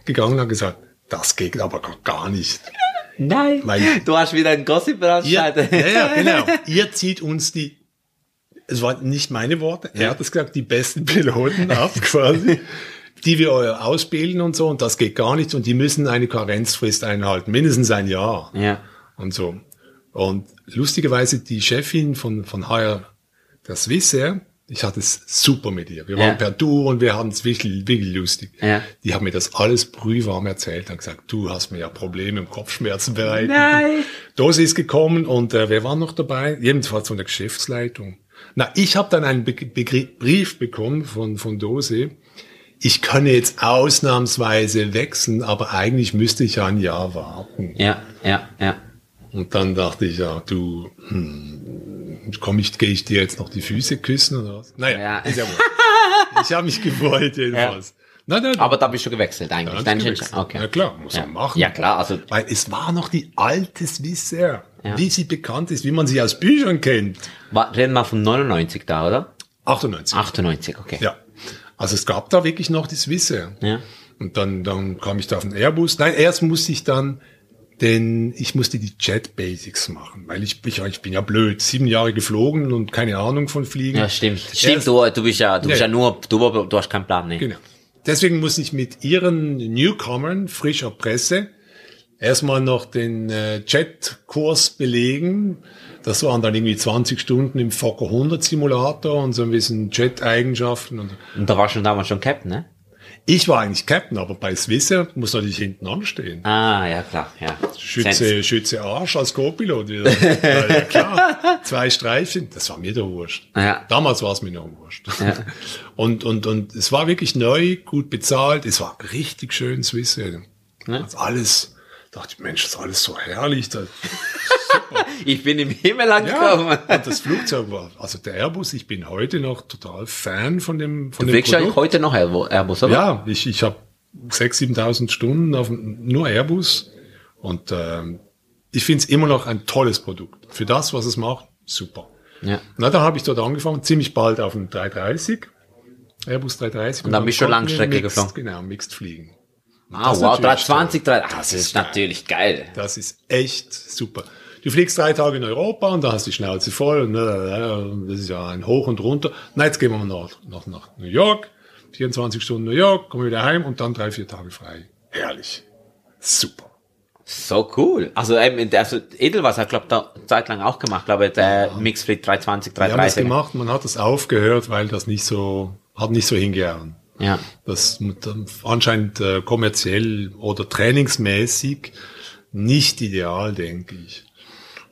gegangen und hat gesagt, das geht aber gar nicht. Nein. Weil- du hast wieder ein Gossip veranstaltet. ja, ja, genau. Ihr zieht uns die, es waren nicht meine Worte, er hat es gesagt, die besten Piloten ab quasi, die wir ausbilden und so und das geht gar nicht und die müssen eine Karenzfrist einhalten, mindestens ein Jahr Ja. und so. Und lustigerweise die Chefin von, von HR, der Swissair, ich hatte es super mit ihr. Wir waren Ja. per Du und wir hatten es wirklich, wirklich lustig. Ja. Die hat mir das alles brühwarm erzählt und gesagt, du hast mir ja Probleme im Kopfschmerzen bereitet. Nein. Dose ist gekommen und äh, wer war noch dabei? Jedenfalls von der Geschäftsleitung. Na, ich habe dann einen Be Be Brief bekommen von, von Dose. Ich könne jetzt ausnahmsweise wechseln, aber eigentlich müsste ich ja ein Jahr warten. Ja, ja, ja. Und dann dachte ich, ja, du, hm, komm ich, gehe ich dir jetzt noch die Füße küssen oder was? Naja, Ja. ist ja wohl. Ich habe mich gewollt jedenfalls. Nein, nein, Aber da bist du gewechselt eigentlich. Dein gewechselt. Okay. Ja klar, muss ja. man machen. Ja klar, also Weil es war noch die alte Swissair, Ja. wie sie bekannt ist, wie man sie aus Büchern kennt. wa- reden wir von 99 da, oder? 98. 98, okay. Ja. Also es gab da wirklich noch die Swissair. Ja. Und dann, dann kam ich da auf den Airbus. Nein, erst musste ich dann, denn ich musste die Jet Basics machen, weil ich, ich, ich bin ja blöd, sieben Jahre geflogen und keine Ahnung von Fliegen. Ja, stimmt. Stimmt, du, du bist ja, du bist Ja. ja nur, du, du hast keinen Plan, ne? Genau. Deswegen muss ich mit ihren Newcomern, frischer Presse, erstmal noch den äh, Jet-Kurs belegen. Das waren dann irgendwie 20 Stunden im Fokker 100 Simulator und so ein bisschen Jet-Eigenschaften. Und Und da warst du damals schon Captain, ne? ich war eigentlich Captain, aber bei Swissair muss natürlich hinten anstehen. Ah, ja, klar, ja. Schütze, Schütze Arsch als Co-Pilot. wieder. ja, ja, klar. Zwei Streifen, das war mir doch wurscht. Ja. Damals war es mir noch wurscht. Und, und, und es war wirklich neu, gut bezahlt. Es war richtig schön Swissair. Ja. Also alles, dachte ich, Mensch, das ist alles so herrlich. Das, Ich bin im Himmel ja, angekommen. und das Flugzeug war, also der Airbus, ich bin heute noch total Fan von dem, von Du dem ja heute noch Airbus, oder? Ja, ich, ich habe 6.000, 7.000 Stunden auf nur Airbus und ähm, ich finde es immer noch ein tolles Produkt. Für das, was es macht, super. Ja. Na, dann habe ich dort angefangen, ziemlich bald auf dem 330, Airbus 330. Und dann bist du wir Langstrecke geflogen. Genau, Mixed fliegen. Ah, wow, natürlich 320, toll. 3, das ist natürlich geil. Das ist echt super. Du fliegst drei Tage in Europa und da hast du die Schnauze voll. Und äh, das ist ja ein Hoch und runter. Na, jetzt gehen wir mal nach, nach, New York. 24 Stunden New York, kommen wieder heim und dann drei, vier Tage frei. Herrlich. Super. So cool. Also, eben, also Edelweiss hat, glaube da zeitlang auch gemacht, glaube der Mixfleet 320, Wir haben das 330. gemacht, man hat das aufgehört, weil das nicht so, hat nicht so hingehauen. Ja. Das mit, anscheinend äh, kommerziell oder trainingsmäßig nicht ideal, denke ich.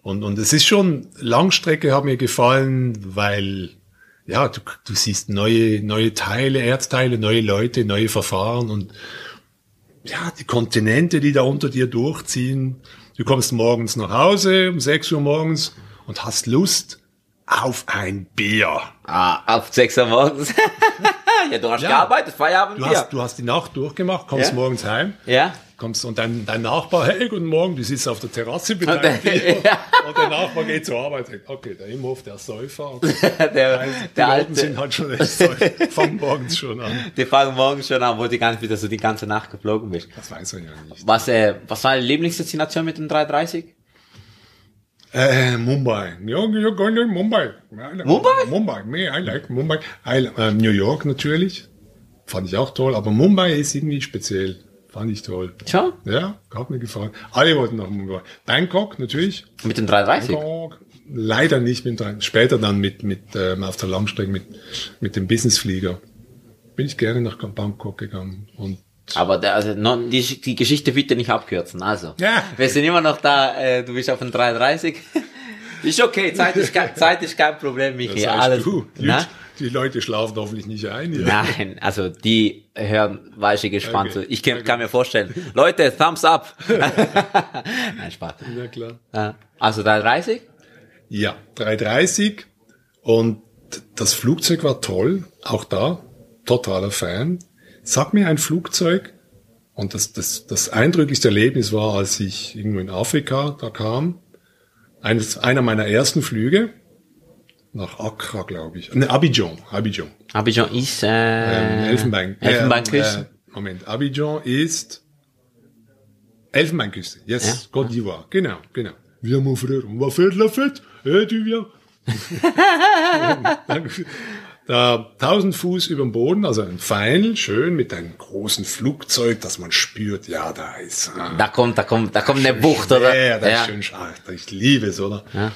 Und, und es ist schon, Langstrecke hat mir gefallen, weil ja, du, du siehst neue, neue Teile, Erdteile, neue Leute, neue Verfahren und ja, die Kontinente, die da unter dir durchziehen. Du kommst morgens nach Hause um 6 Uhr morgens und hast Lust auf ein Bier. Ah, auf 6 Uhr morgens. ja, du hast Ja. gearbeitet, Feierabend, Du hast, du hast die Nacht durchgemacht, kommst Ja. morgens heim, Ja. kommst und dein, dein Nachbar, hey, guten Morgen, du sitzt auf der Terrasse mit Und deinem Bier ja. und der Nachbar geht zur Arbeit. Denkt, Okay, der Imhof, der Säufer, okay. der, die der alte, sind halt schon echt Säufer, fangen morgens schon an. die fangen morgens schon an, wo du ganz wieder so die ganze Nacht geflogen bist. Das weiß er ja nicht. Was, äh, was war deine Lieblingsdestination mit dem 330? Äh, Mumbai. Ja, ja, gar nicht Mumbai. Mumbai? Mumbai. Me, I like Mumbai. I, äh, New York natürlich. Fand ich auch toll. Aber Mumbai ist irgendwie speziell. Fand ich toll. Schon? Ja, hat mir gefallen. Alle wollten nach Mumbai. Bangkok natürlich. Mit dem 330? Bangkok. Leider nicht mit rein. Später dann mit, mit ähm, auf der Langstrecke mit, mit dem Businessflieger. Bin ich gerne nach Bangkok gegangen. Und Aber der, also, noch, die, die Geschichte bitte nicht abkürzen. Also, Ja. wir sind immer noch da, äh, du bist auf dem 330. ist okay, Zeit ist, kein, Zeit ist kein Problem, Michi. das heißt, Alles, du, Na? die, die Leute schlafen hoffentlich nicht ein. Hier. Nein, also die hören weiche gespannt Okay. Ich kann, kann mir vorstellen. Leute, Thumbs up. Nein, Spaß. Na klar. Äh, Also 330? Ja, 330 und das Flugzeug war toll, auch da, totaler Fan. Sag mir ein Flugzeug, und das, das, das eindrücklichste Erlebnis war, als ich irgendwo in Afrika da kam, eines, einer meiner ersten Flüge nach Accra, glaube ich, ne, Abidjan, Abidjan, Abidjan ist, äh, ähm, Elfenbein, Elfenbeinküste. Äh, Moment, Abidjan ist Elfenbeinküste, yes, Ja. Côte d'Ivoire, genau, genau. Wir, mon frère, on va faire la fête, eh, tu viens. da 1000 Fuß über dem Boden, also ein Final, schön mit einem großen Flugzeug, dass man spürt, ja, da ist, ah, da kommt, da kommt, da kommt eine Bucht, oder? ja, das ist schön scharf. Ich liebe es, oder? Ja.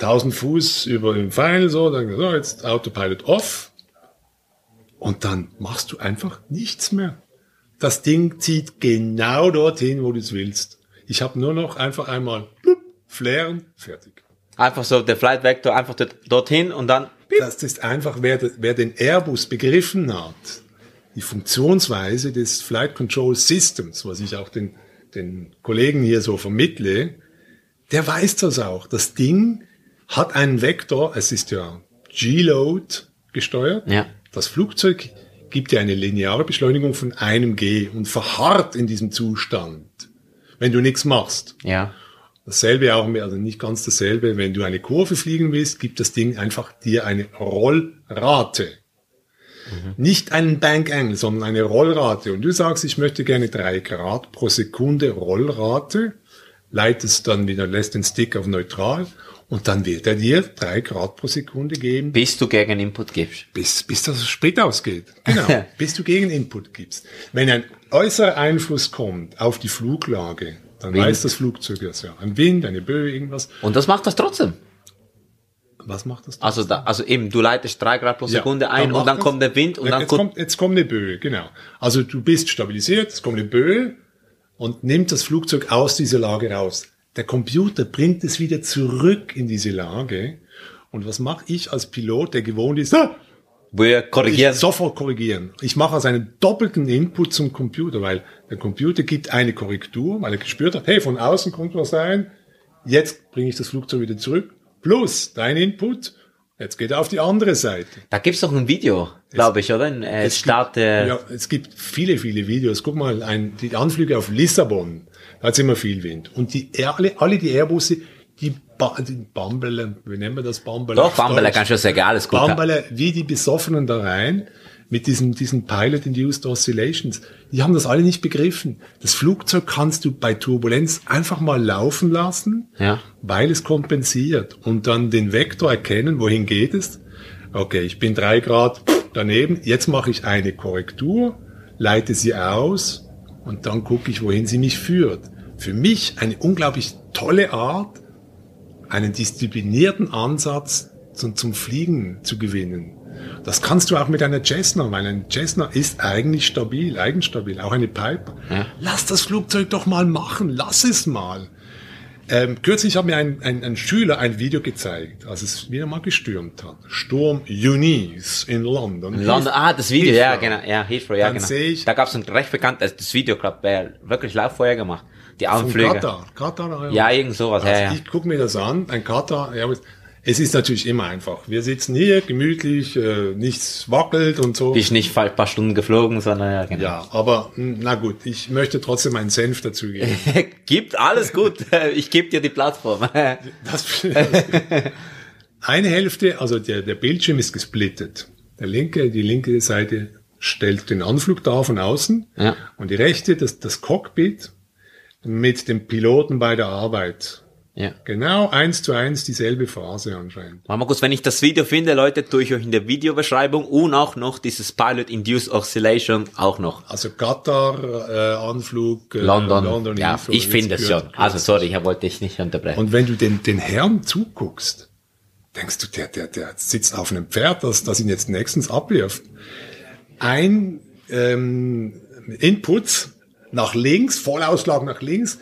1000 Fuß über dem Pfeil, so, dann so, jetzt Autopilot off. Und dann machst du einfach nichts mehr. Das Ding zieht genau dorthin, wo du es willst. Ich habe nur noch einfach einmal blub, flären, fertig. Einfach so der Flight Vector einfach dort, dorthin und dann das ist einfach, wer, wer den Airbus begriffen hat, die Funktionsweise des Flight Control Systems, was ich auch den, den Kollegen hier so vermittle, der weiß das auch. Das Ding hat einen Vektor, es ist ja G-Load gesteuert. Ja. Das Flugzeug gibt ja eine lineare Beschleunigung von einem G und verharrt in diesem Zustand, wenn du nichts machst. Ja. Dasselbe auch, also nicht ganz dasselbe, wenn du eine Kurve fliegen willst, gibt das Ding einfach dir eine Rollrate. Nicht einen Bank Angle, sondern eine Rollrate. Und du sagst, ich möchte gerne drei Grad pro Sekunde Rollrate, leitest dann wieder, lässt den Stick auf neutral und dann wird er dir drei Grad pro Sekunde geben, Bis du gegen Input gibst. bis, bis das Sprit ausgeht. Genau, bis du gegen Input gibst. Wenn ein äußerer Einfluss kommt auf die Fluglage, dann Wind. weiß das Flugzeug das ja. Ein Wind, eine Böe, irgendwas. Und das macht das trotzdem. Was macht das? Also da, also eben, du leitest drei Grad pro Ja, Sekunde ein macht und dann das- kommt der Wind und Ja, dann jetzt kommt, kommt, jetzt kommt eine Böe, genau. Also du bist stabilisiert, es kommt eine Böe und nimmt das Flugzeug aus dieser Lage raus. Der Computer bringt es wieder zurück in diese Lage. Und was mache ich als Pilot, der gewohnt ist, ah, wir ich korrigieren. sofort korrigieren. Ich mache also einen doppelten Input zum Computer, weil der Computer gibt eine Korrektur, weil er gespürt hat, hey, von außen kommt was rein, jetzt bringe ich das Flugzeug wieder zurück, plus dein Input, jetzt geht er auf die andere Seite. Da gibt's doch ein Video, glaube ich, oder? Ein äh, Start, äh, Ja, es gibt viele, viele Videos. Guck mal, ein, die Anflüge auf Lissabon, da hat immer viel Wind. Und die, alle, alle die Airbusse, die, ba die Bambele, wie nennen wir das Bambele? doch, Deutsch? kannst du sagen, alles gut. Bambele, wie die Besoffenen da rein, mit diesen, diesen Pilot-Induced Oscillations. Die haben das alle nicht begriffen. Das Flugzeug kannst du bei Turbulenz einfach mal laufen lassen, Ja. weil es kompensiert und dann den Vektor erkennen, wohin geht es. Okay, ich bin drei Grad daneben, jetzt mache ich eine Korrektur, leite sie aus und dann gucke ich, wohin sie mich führt. Für mich eine unglaublich tolle Art, einen disziplinierten Ansatz zum, zum Fliegen zu gewinnen. Das kannst du auch mit einer Cessna, weil ein Cessna ist eigentlich stabil, eigenstabil, auch eine Piper. Ja. Lass das Flugzeug doch mal machen, lass es mal. Ähm, kürzlich hat mir ein, ein, ein Schüler ein Video gezeigt, als es wieder mal gestürmt hat. Sturm Eunice in London. London, ah, das Video, ja, Heathrow. genau, ja, Heathrow, ja, Dann genau. sehe ich- da gab's ein recht bekanntes, das Video, glaub, äh, wirklich live vorher gemacht. Die Anflüge. Katar. Katar Ja, irgend sowas, Also ja, ja. Ich gucke mir das an, ein Katar. Ja, es ist natürlich immer einfach. Wir sitzen hier gemütlich, äh, nichts wackelt und so. Bist nicht ein paar Stunden geflogen, sondern ja, genau. Ja, aber mh, na gut, ich möchte trotzdem einen Senf dazugeben. Gibt alles gut. Ich gebe dir die Plattform. Das, eine Hälfte, also der, der Bildschirm ist gesplittet. Der linke, die linke Seite stellt den Anflug dar von außen Ja. und die rechte, das, das Cockpit mit dem Piloten bei der Arbeit. ja. Genau eins zu eins dieselbe Phase anscheinend. Mal kurz, wenn ich das Video finde, Leute, tue ich euch in der Videobeschreibung und auch noch dieses Pilot Induced Oscillation auch noch. Also Katar, äh, Anflug, äh, London. London ja, Heathrow, ich finde es schon. Also sorry, ich wollte dich nicht unterbrechen. Und wenn du den, den Herrn zuguckst, denkst du, der, der, der sitzt auf einem Pferd, das, das ihn jetzt nächstens abwirft. Ein ähm, Input nach links, Vollausschlag nach links,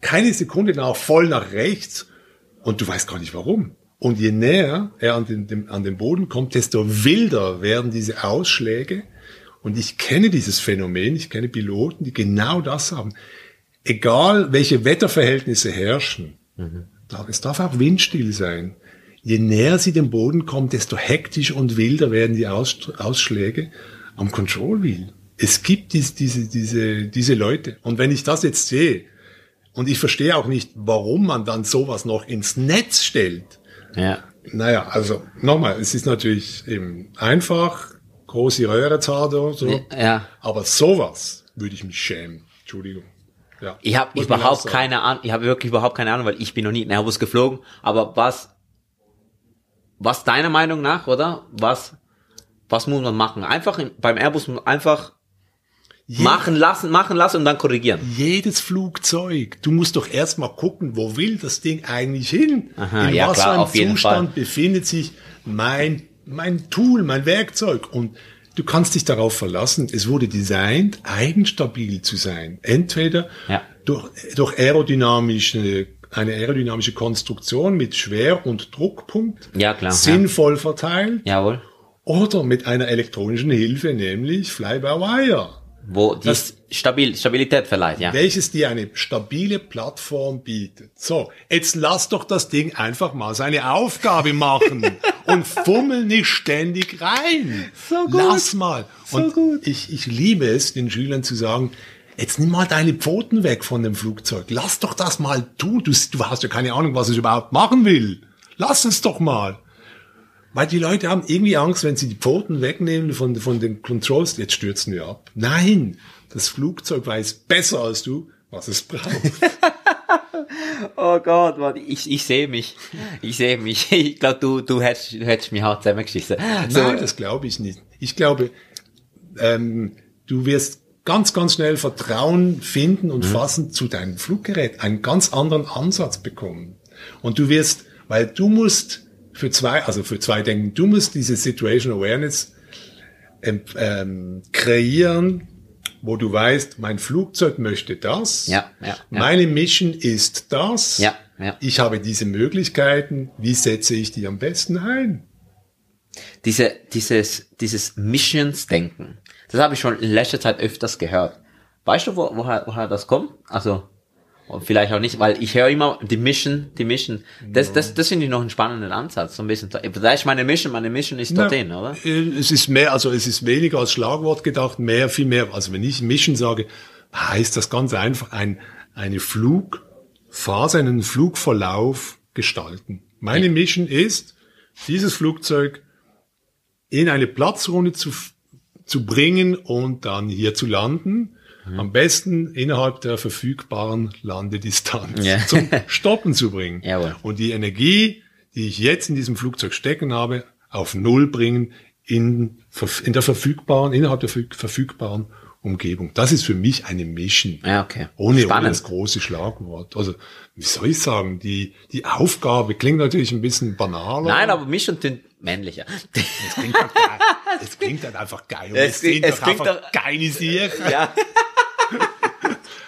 keine Sekunde nach voll nach rechts und du weißt gar nicht warum. Und je näher er an den, dem, an den Boden kommt, desto wilder werden diese Ausschläge. Und ich kenne dieses Phänomen, ich kenne Piloten, die genau das haben. Egal, welche Wetterverhältnisse herrschen, da- es darf auch windstill sein. Je näher sie dem Boden kommen, desto hektisch und wilder werden die Aus, Ausschläge am Control Wheel. Es gibt dies, diese, diese, diese Leute. Und wenn ich das jetzt sehe, und ich verstehe auch nicht, warum man dann sowas noch ins Netz stellt. Ja. Naja, also nochmal, es ist natürlich eben einfach, große Röhre so. Ja. Aber sowas würde ich mich schämen. Entschuldigung. Ja, Ich habe überhaupt keine Ahnung, ich habe wirklich überhaupt keine Ahnung, weil ich bin noch nie in Airbus geflogen. Aber was, was deiner Meinung nach, oder? Was, was muss man machen? Einfach in, beim Airbus einfach machen lassen, machen lassen und dann korrigieren. Jedes Flugzeug, du musst doch erstmal gucken, wo will das Ding eigentlich hin? Aha, In ja, was für einem Zustand befindet sich mein, mein Tool, mein Werkzeug? Und du kannst dich darauf verlassen, es wurde designt, eigenstabil zu sein. Entweder Ja. durch, durch aerodynamische eine aerodynamische Konstruktion mit Schwer- und Druckpunkt Ja, klar, ja. sinnvoll verteilt Jawohl. oder mit einer elektronischen Hilfe, nämlich Fly-by-Wire, Wo die Stabil Stabilität verleiht, ja. welches dir eine stabile Plattform bietet. So, jetzt lass doch das Ding einfach mal seine Aufgabe machen und fummel nicht ständig rein. So gut. Lass mal. So und gut. Ich, ich liebe es, den Schülern zu sagen, jetzt nimm mal deine Pfoten weg von dem Flugzeug. Lass doch das mal tun. Du, du hast ja keine Ahnung, was es überhaupt machen will. Lass es doch mal. Weil die Leute haben irgendwie Angst, wenn sie die Pfoten wegnehmen von, von den Controls, jetzt stürzen wir ab. Nein, das Flugzeug weiß besser als du, was es braucht. Oh Gott, Mann, ich, ich sehe mich. Ich sehe mich. Ich glaube, du, du hättest, du hättest mich hart zusammengeschissen. So, Nein, das glaube ich nicht. Ich glaube, ähm, du wirst ganz, ganz schnell Vertrauen finden und fassen zu deinem Fluggerät, einen ganz anderen Ansatz bekommen. Und du wirst, weil du musst für zwei, also für zwei denken, du musst diese Situation Awareness ähm, ähm, kreieren, wo du weißt, mein Flugzeug möchte das, Ja, ja, ja. meine Mission ist das, Ja, ja. ich habe diese Möglichkeiten, wie setze ich die am besten ein? diese, dieses, dieses Missions-Denken, das habe ich schon in letzter Zeit öfters gehört. Weißt du, wo, woher, woher das kommt? Also, und vielleicht auch nicht, weil ich höre immer die Mission, die Mission. Das, das, das finde ich noch einen spannenden Ansatz, so ein bisschen. Da ist meine Mission, meine Mission ist dorthin, Na, oder? äh, Es ist mehr, also es ist weniger als Schlagwort gedacht, mehr, viel mehr. Also wenn ich Mission sage, heißt das ganz einfach ein, eine Flugphase, einen Flugverlauf gestalten. Meine Mission ist, dieses Flugzeug in eine Platzrunde zu, zu bringen und dann hier zu landen. Mhm. Am besten innerhalb der verfügbaren Landedistanz Ja. zum Stoppen zu bringen. Jawohl. Und die Energie, die ich jetzt in diesem Flugzeug stecken habe, auf Null bringen in, in der verfügbaren, innerhalb der verfüg- verfügbaren Umgebung. Das ist für mich eine Mission. Ja, okay. Ohne, ohne das große Schlagwort. Also, wie soll ich sagen, die, die Aufgabe klingt natürlich ein bisschen banaler. Nein, aber Mission sind männlicher. Es klingt, halt geil. es klingt halt einfach geil. Und Es es, klingt- es klingt einfach doch- geile Sachen. ja.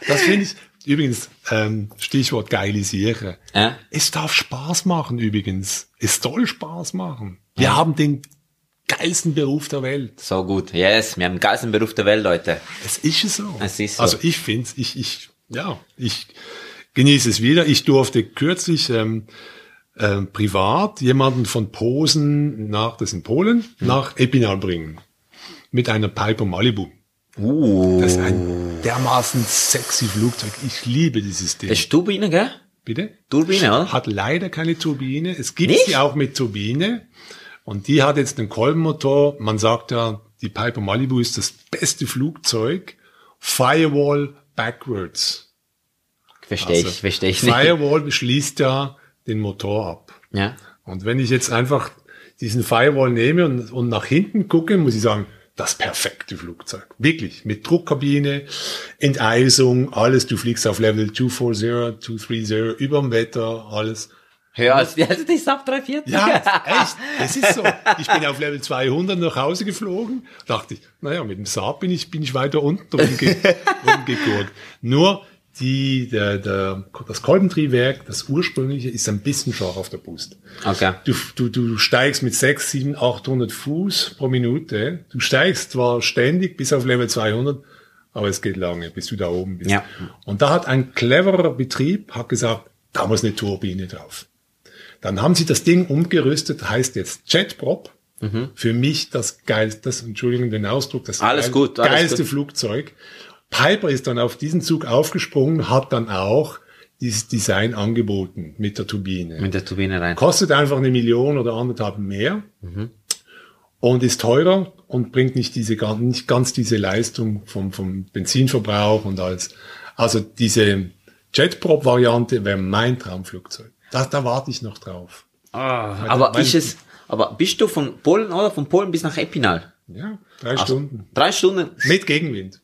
Das finde ich, übrigens, ähm, Stichwort Sache. Ja. Es darf Spaß machen übrigens. Es soll Spaß machen. Wir haben den geilsten Beruf der Welt. So gut. Yes, wir haben den geilsten Beruf der Welt, Leute. Es ist so. Es ist so. Also ich finde ich, ich, ja, ich genieße es wieder. Ich durfte kürzlich ähm, ähm, privat jemanden von Posen nach, das in Polen, Hm. nach Epinal bringen. Mit einer Piper Malibu. Uh. Das ist ein dermaßen sexy Flugzeug. Ich liebe dieses Ding. Das ist Turbine, gell? Bitte? Turbine, oder? Hat leider keine Turbine. Es gibt Nicht? sie auch mit Turbine. Und die hat jetzt einen Kolbenmotor. Man sagt ja, die Piper Malibu ist das beste Flugzeug. Firewall backwards. Verstehe Also, ich, verstehe ich nicht. Firewall schließt ja den Motor ab. Ja. Und wenn ich jetzt einfach diesen Firewall nehme und, und nach hinten gucke, muss ich sagen, das perfekte Flugzeug. Wirklich. Mit Druckkabine, Enteisung, alles. Du fliegst auf Level 240, 230, überm Wetter, alles. Als die, also die Sub 340. Ja, echt. Es ist so. Ich bin auf Level 200 nach Hause geflogen. Dachte ich, naja, mit dem Saab bin ich, bin ich weiter unten rumge rumgegurkt. Nur die, der, der, das Kolbentriebwerk, das ursprüngliche, ist ein bisschen scharf auf der Brust. Okay. Du, du, du steigst mit 6, 7, 800 Fuß pro Minute. Du steigst zwar ständig bis auf Level 200, aber es geht lange, bis du da oben bist. Ja. Und da hat ein cleverer Betrieb hat gesagt, da muss eine Turbine drauf. Dann haben sie das Ding umgerüstet, heißt jetzt Jetprop. Für mich das geilste, das, Entschuldigung den Ausdruck, das Mhm. Alles geil- gut, alles geilste gut. Flugzeug. Piper ist dann auf diesen Zug aufgesprungen, hat dann auch dieses Design angeboten mit der Turbine. Mit der Turbine rein. Kostet einfach eine Million oder anderthalb mehr und ist teurer und bringt nicht diese nicht ganz diese Leistung vom, vom Benzinverbrauch und alles. Also diese Jetprop-Variante wäre mein Traumflugzeug. Da, da warte ich noch drauf. Aber mein- ist es, aber bist du von Polen, oder? Von Polen bis nach Epinal? Ja, drei Also, Stunden. Drei Stunden. Mit Gegenwind.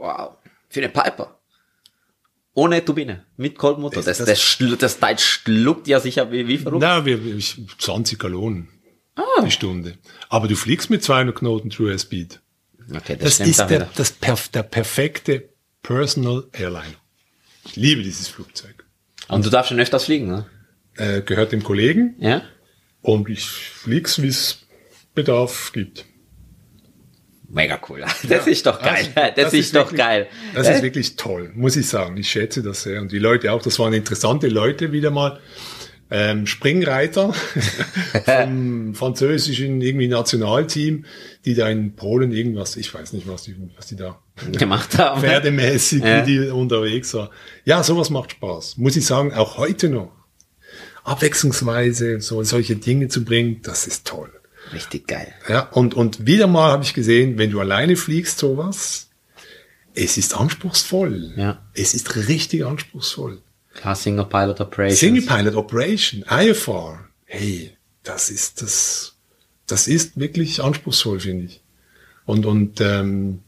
Wow. Für eine Piper. Ohne Turbine. Mit Kolbenmotor. Das, Das- das, schlu- das Teil schluckt ja sicher wie, wie verrückt. Na, wir, wir- ich- 20 Gallonen Ah. die Stunde. Aber du fliegst mit 200 Knoten True Air Speed. Okay, das, Das ist der, das perf der perfekte Personal Airliner. Ich liebe dieses Flugzeug. Und du darfst schon öfters fliegen, ne? Äh, gehört dem Kollegen Ja? und ich flieg's, wie es Bedarf gibt. Mega cool. Das ist doch geil. Also, Das, ist, doch wirklich- geil. Das Äh? ist wirklich toll, muss ich sagen. Ich schätze das sehr. Und die Leute auch, das waren interessante Leute wieder mal. Ähm, Springreiter vom französischen irgendwie Nationalteam, die da in Polen irgendwas, ich weiß nicht, was die, was die da gemacht haben. pferdemäßig, Ja. wie die unterwegs war. Ja, sowas macht Spaß. Muss ich sagen, auch heute noch. Abwechslungsweise so solche Dinge zu bringen, das ist toll. Richtig geil. Ja, und, und wieder mal habe ich gesehen, wenn du alleine fliegst, sowas, es ist anspruchsvoll. Ja. Es ist richtig anspruchsvoll. Klar, Single Pilot Operations. Single Pilot Operation, IFR, hey, das ist das, das ist wirklich anspruchsvoll, finde ich. Und, und ähm,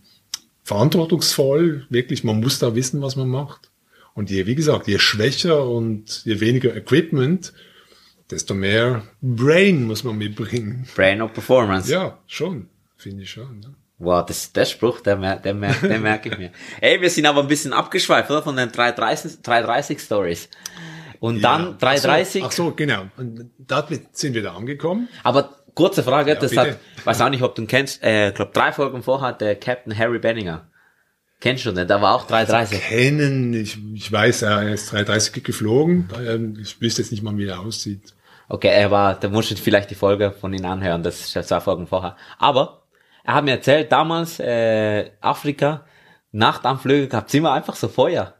verantwortungsvoll, wirklich, man muss da wissen, was man macht. Und je, wie gesagt, je schwächer und je weniger Equipment, desto mehr Brain muss man mitbringen. Brain of Performance. Ja, schon, finde ich schon. Ja. Wow, das, der Spruch, der, mer der, mer der merke ich mir. Ey, wir sind aber ein bisschen abgeschweift, oder? Von den 330, 330 Stories. Und dann 330. Ach so, ach so, genau. Und da sind wir da angekommen. Aber kurze Frage, das bitte. hat, weiß auch nicht, ob du ihn kennst, äh, glaub drei Folgen vorher hat der Captain Harry Benninger. Kennst du den? Der war auch 330. Kennen, ich, ich weiß, er ist 330 geflogen. Ähm, Ich wüsste jetzt nicht mal, wie er aussieht. Okay, er war, da musst du vielleicht die Folge von ihm anhören, das ist ja zwei Folgen vorher. Aber er hat mir erzählt, damals äh, Afrika, Nachtanflüge gab's immer einfach so Feuer.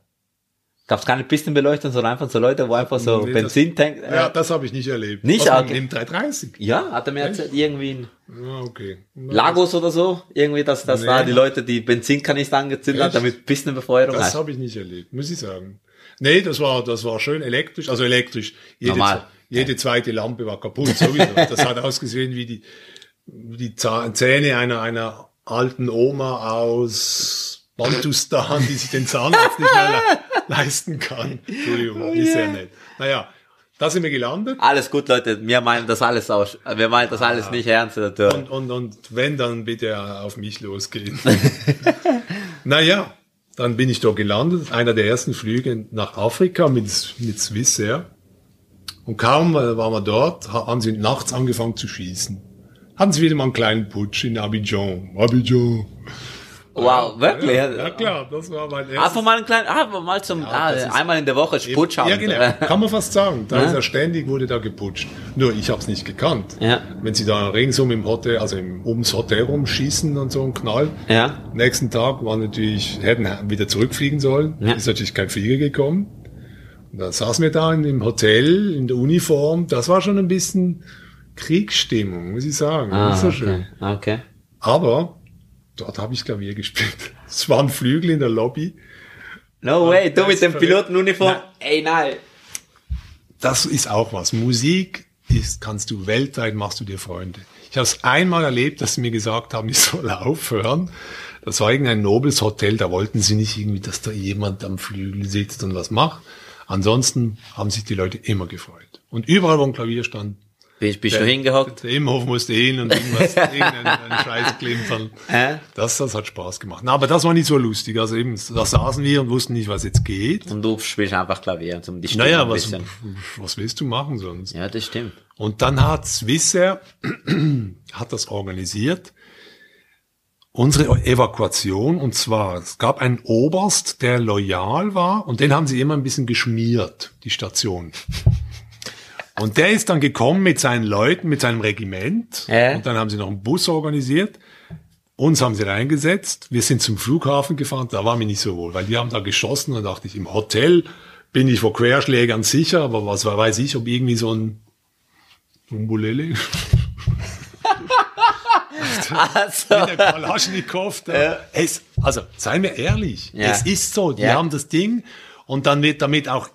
Gab's keine Pistenbeleuchtung, sondern einfach so Leute, wo einfach so Nee, Benzintank. Äh, ja, das habe ich nicht erlebt. Nicht, okay. Im 330. ja, hat er mir erzählt, irgendwie in Ja, okay. Lagos oder so, irgendwie, dass, dass Nee. da die Leute die Benzinkanister angezündet haben, Echt? damit Pistenbefeuerung Das habe ich nicht erlebt, muss ich sagen. Nee, das war, das war schön elektrisch, also elektrisch. Normal. Jede zweite Lampe war kaputt, sowieso. Das hat ausgesehen wie die, wie die Zähne einer, einer alten Oma aus Bantustan, die sich den Zahnarzt nicht mehr le leisten kann. Entschuldigung, ist sehr nett. Naja, da sind wir gelandet. Alles gut, Leute, wir meinen das alles aus, wir meinen das alles nicht ernst. Oder? Und, und, und wenn, dann bitte auf mich losgehen. naja, dann bin ich dort gelandet. Einer der ersten Flüge nach Afrika mit, mit Swissair. Und kaum äh, waren wir dort, ha- haben sie nachts angefangen zu schießen. Hatten sie wieder mal einen kleinen Putsch in Abidjan. Abidjan. Wow, wirklich? Ja, ja klar, das war mein erstes. Einfach mal einen kleinen, ah, mal zum, ah, das ist- einmal in der Woche Putsch haben. Ja, genau. Kann man fast sagen. Da Ja. ist er ständig, wurde da geputscht. Nur ich habe es nicht gekannt. Ja. Wenn sie da ringsum im Hotel, also im, ums Hotel rumschießen und so ein Knall. Ja. Nächsten Tag war natürlich, hätten wieder zurückfliegen sollen. Ja. Ist natürlich kein Flieger gekommen. Da saßen wir da in, im Hotel, in der Uniform. Das war schon ein bisschen Kriegsstimmung, muss ich sagen. Ah, so okay. schön. okay. Aber dort habe ich Klavier gespielt. Es waren Flügel in der Lobby. No way, du mit dem. Pilotenuniform. Ey, nein. Das ist auch was. Musik ist, kannst du weltweit, machst du dir Freunde. Ich habe es einmal erlebt, dass sie mir gesagt haben, ich soll aufhören. Das war irgendein nobles Hotel, da wollten sie nicht irgendwie, dass da jemand am Flügel sitzt und was macht. Ansonsten haben sich die Leute immer gefreut. Und überall, wo ein Klavier stand, Bist, bist du hingehockt? der Imhof musste hin und irgendwas, irgendeinen einen Scheiß klimpern. Hä? Das, das hat Spaß gemacht. Na, aber das war nicht so lustig. Also eben, da saßen wir und wussten nicht, was jetzt geht. Und du spielst einfach Klavier, um die Stimme Naja, was, was willst du machen sonst? Ja, das stimmt. Und dann hat Swissair hat das organisiert. Unsere Evakuation, und zwar, es gab einen Oberst, der loyal war, und den haben sie immer ein bisschen geschmiert, die Station. Und der ist dann gekommen mit seinen Leuten, mit seinem Regiment, Äh? und dann haben sie noch einen Bus organisiert. Uns haben sie reingesetzt. Wir sind zum Flughafen gefahren. Da war mir nicht so wohl, weil die haben da geschossen. Und dachte ich, im Hotel bin ich vor Querschlägern sicher, aber was weiß ich, ob irgendwie so ein Umbulele Also, mit der Kalaschnikow da. Es, also, seien wir ehrlich, Ja. es ist so, die Ja. haben das Ding und dann wird damit auch,